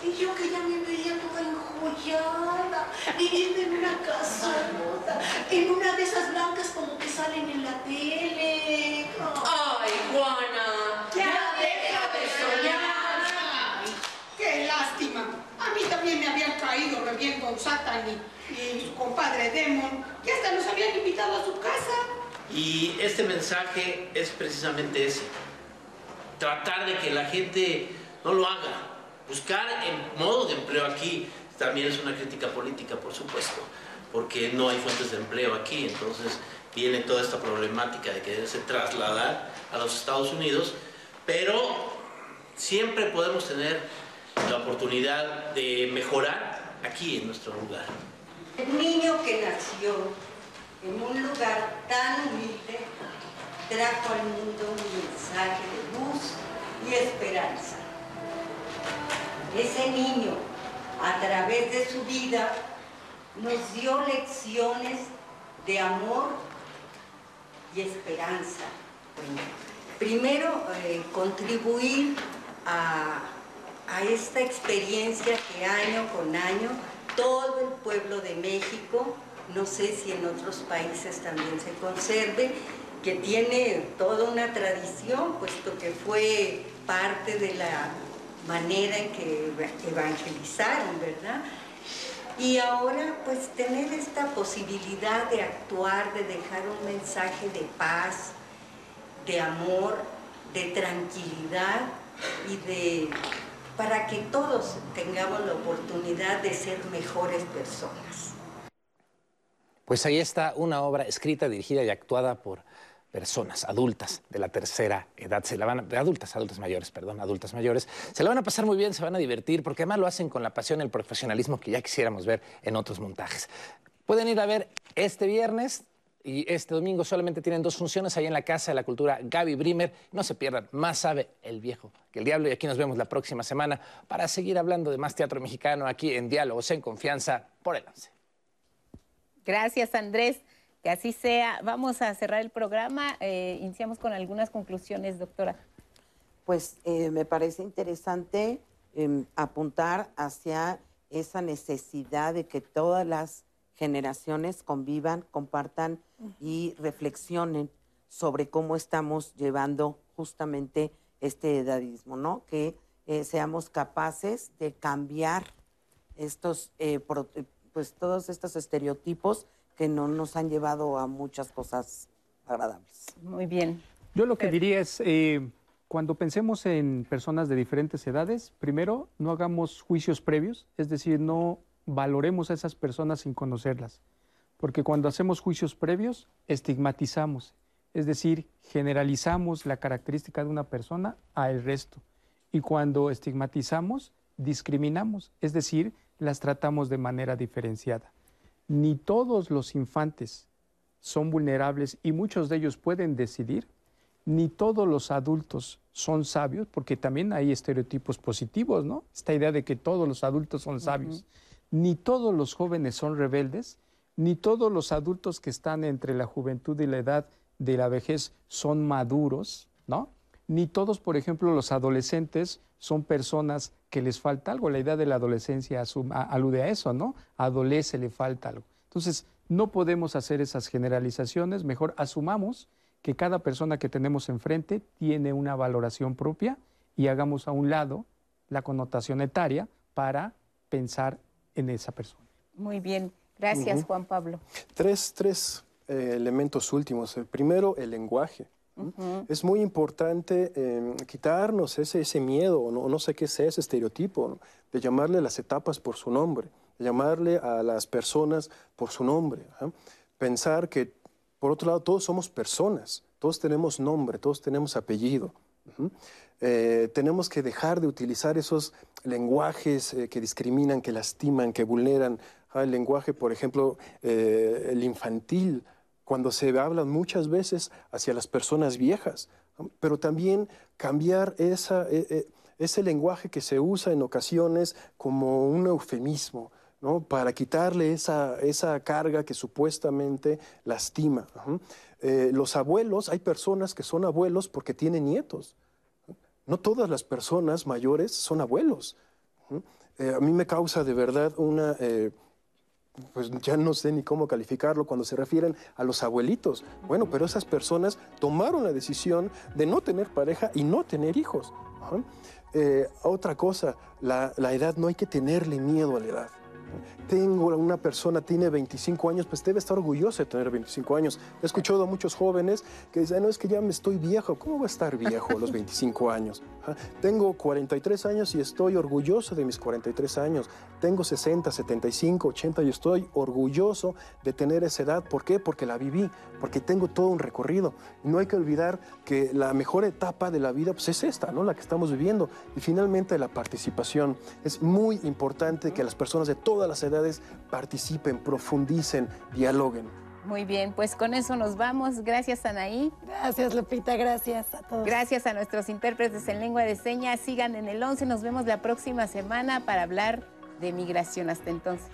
[SPEAKER 13] Y yo que ya me veía toda enjollada, viviendo en una casota, en una de esas blancas como que salen en la tele.
[SPEAKER 16] ¡Ay, Juana! ¡Ya deja de soñar! ¡Qué lástima! A mí también me habían caído re bien con Satan y, y su compadre Demon, que hasta nos habían invitado a su casa.
[SPEAKER 17] Y este mensaje es precisamente ese. Tratar de que la gente no lo haga. Buscar en modo de empleo aquí también es una crítica política, por supuesto, porque no hay fuentes de empleo aquí. Entonces viene toda esta problemática de quererse trasladar a los Estados Unidos, pero siempre podemos tener la oportunidad de mejorar aquí en nuestro lugar.
[SPEAKER 18] El niño que nació en un lugar tan humilde trajo al mundo un mensaje de luz y esperanza. Ese niño, a través de su vida, nos dio lecciones de amor y esperanza. Primero, eh, contribuir a, a esta experiencia que año con año todo el pueblo de México, no sé si en otros países también se conserve, que tiene toda una tradición, puesto que fue parte de la manera en que evangelizaron, ¿verdad? Y ahora pues tener esta posibilidad de actuar, de dejar un mensaje de paz, de amor, de tranquilidad y de para que todos tengamos la oportunidad de ser mejores personas.
[SPEAKER 11] Pues ahí está una obra escrita, dirigida y actuada por personas adultas de la tercera edad, se la van a, adultas, adultas mayores, perdón, adultas mayores, se la van a pasar muy bien, se van a divertir, porque además lo hacen con la pasión y el profesionalismo que ya quisiéramos ver en otros montajes. Pueden ir a ver este viernes y este domingo solamente tienen dos funciones ahí en la Casa de la Cultura Gaby Brimer. No se pierdan, más sabe el viejo que el diablo. Y aquí nos vemos la próxima semana para seguir hablando de más teatro mexicano aquí en Diálogos en Confianza por el 11.
[SPEAKER 2] Gracias, Andrés. Que así sea. Vamos a cerrar el programa. Eh, iniciamos con algunas conclusiones, doctora.
[SPEAKER 6] Pues eh, me parece interesante eh, apuntar hacia esa necesidad de que todas las generaciones convivan, compartan y reflexionen sobre cómo estamos llevando justamente este edadismo, ¿no? Que eh, seamos capaces de cambiar estos, pues todos estos estereotipos que no nos han llevado a muchas cosas agradables.
[SPEAKER 2] Muy bien.
[SPEAKER 5] Yo lo que diría es, eh, cuando pensemos en personas de diferentes edades, primero, no hagamos juicios previos, es decir, no valoremos a esas personas sin conocerlas, porque cuando hacemos juicios previos, estigmatizamos, es decir, generalizamos la característica de una persona al resto, y cuando estigmatizamos, discriminamos, es decir, las tratamos de manera diferenciada. Ni todos los infantes son vulnerables y muchos de ellos pueden decidir, ni todos los adultos son sabios, porque también hay estereotipos positivos, ¿no? Esta idea de que todos los adultos son sabios. Ni todos los jóvenes son rebeldes, ni todos los adultos que están entre la juventud y la edad de la vejez son maduros, ¿no? Ni todos, por ejemplo, los adolescentes son personas que les falta algo. La idea de la adolescencia alude a eso, ¿no? Adolece, le falta algo. Entonces, no podemos hacer esas generalizaciones, mejor asumamos que cada persona que tenemos enfrente tiene una valoración propia y hagamos a un lado la connotación etaria para pensar en esa persona.
[SPEAKER 2] Muy bien. Gracias. Juan Pablo.
[SPEAKER 7] Tres, tres eh, elementos últimos. El primero, el lenguaje.
[SPEAKER 2] Ujú.
[SPEAKER 7] Es muy importante eh, quitarnos ese, ese miedo, no, no sé qué sea ese estereotipo, ¿no? de llamarle las etapas por su nombre. llamarle a las personas por su nombre. ¿ah? Pensar que, por otro lado, todos somos personas, todos tenemos nombre, todos tenemos apellido. Ujú. Eh, tenemos que dejar de utilizar esos lenguajes eh, que discriminan, que lastiman, que vulneran. Ah, el lenguaje, por ejemplo, eh, el infantil, cuando se habla muchas veces hacia las personas viejas, pero también cambiar esa, eh, eh, ese lenguaje que se usa en ocasiones como un eufemismo. ¿no? para quitarle esa, esa carga que supuestamente lastima. Eh, los abuelos, hay personas que son abuelos porque tienen nietos. No todas las personas mayores son abuelos. Eh, a mí me causa de verdad una, eh, pues ya no sé ni cómo calificarlo cuando se refieren a los abuelitos. Bueno, pero esas personas tomaron la decisión de no tener pareja y no tener hijos. Eh, otra cosa, la, la edad, no hay que tenerle miedo a la edad. Tengo una persona, tiene 25 años, pues debe estar orgulloso de tener 25 años. He escuchado a muchos jóvenes que dicen, no, es que ya me estoy viejo. ¿Cómo va a estar viejo a los 25 años? Ajá. Tengo 43 años y estoy orgulloso de mis 43 años. Tengo 60, 75, 80 y estoy orgulloso de tener esa edad. ¿Por qué? Porque la viví, porque tengo todo un recorrido. No hay que olvidar que la mejor etapa de la vida pues, es esta, ¿no? la que estamos viviendo. Y finalmente la participación. Es muy importante que las personas de todas las edades participen, profundicen, dialoguen.
[SPEAKER 2] Muy bien, pues con eso nos vamos. Gracias, Anaí.
[SPEAKER 3] Gracias, Lupita. Gracias a todos.
[SPEAKER 2] Gracias a nuestros intérpretes en lengua de señas. Sigan en el 11. Nos vemos la próxima semana para hablar de migración. Hasta entonces.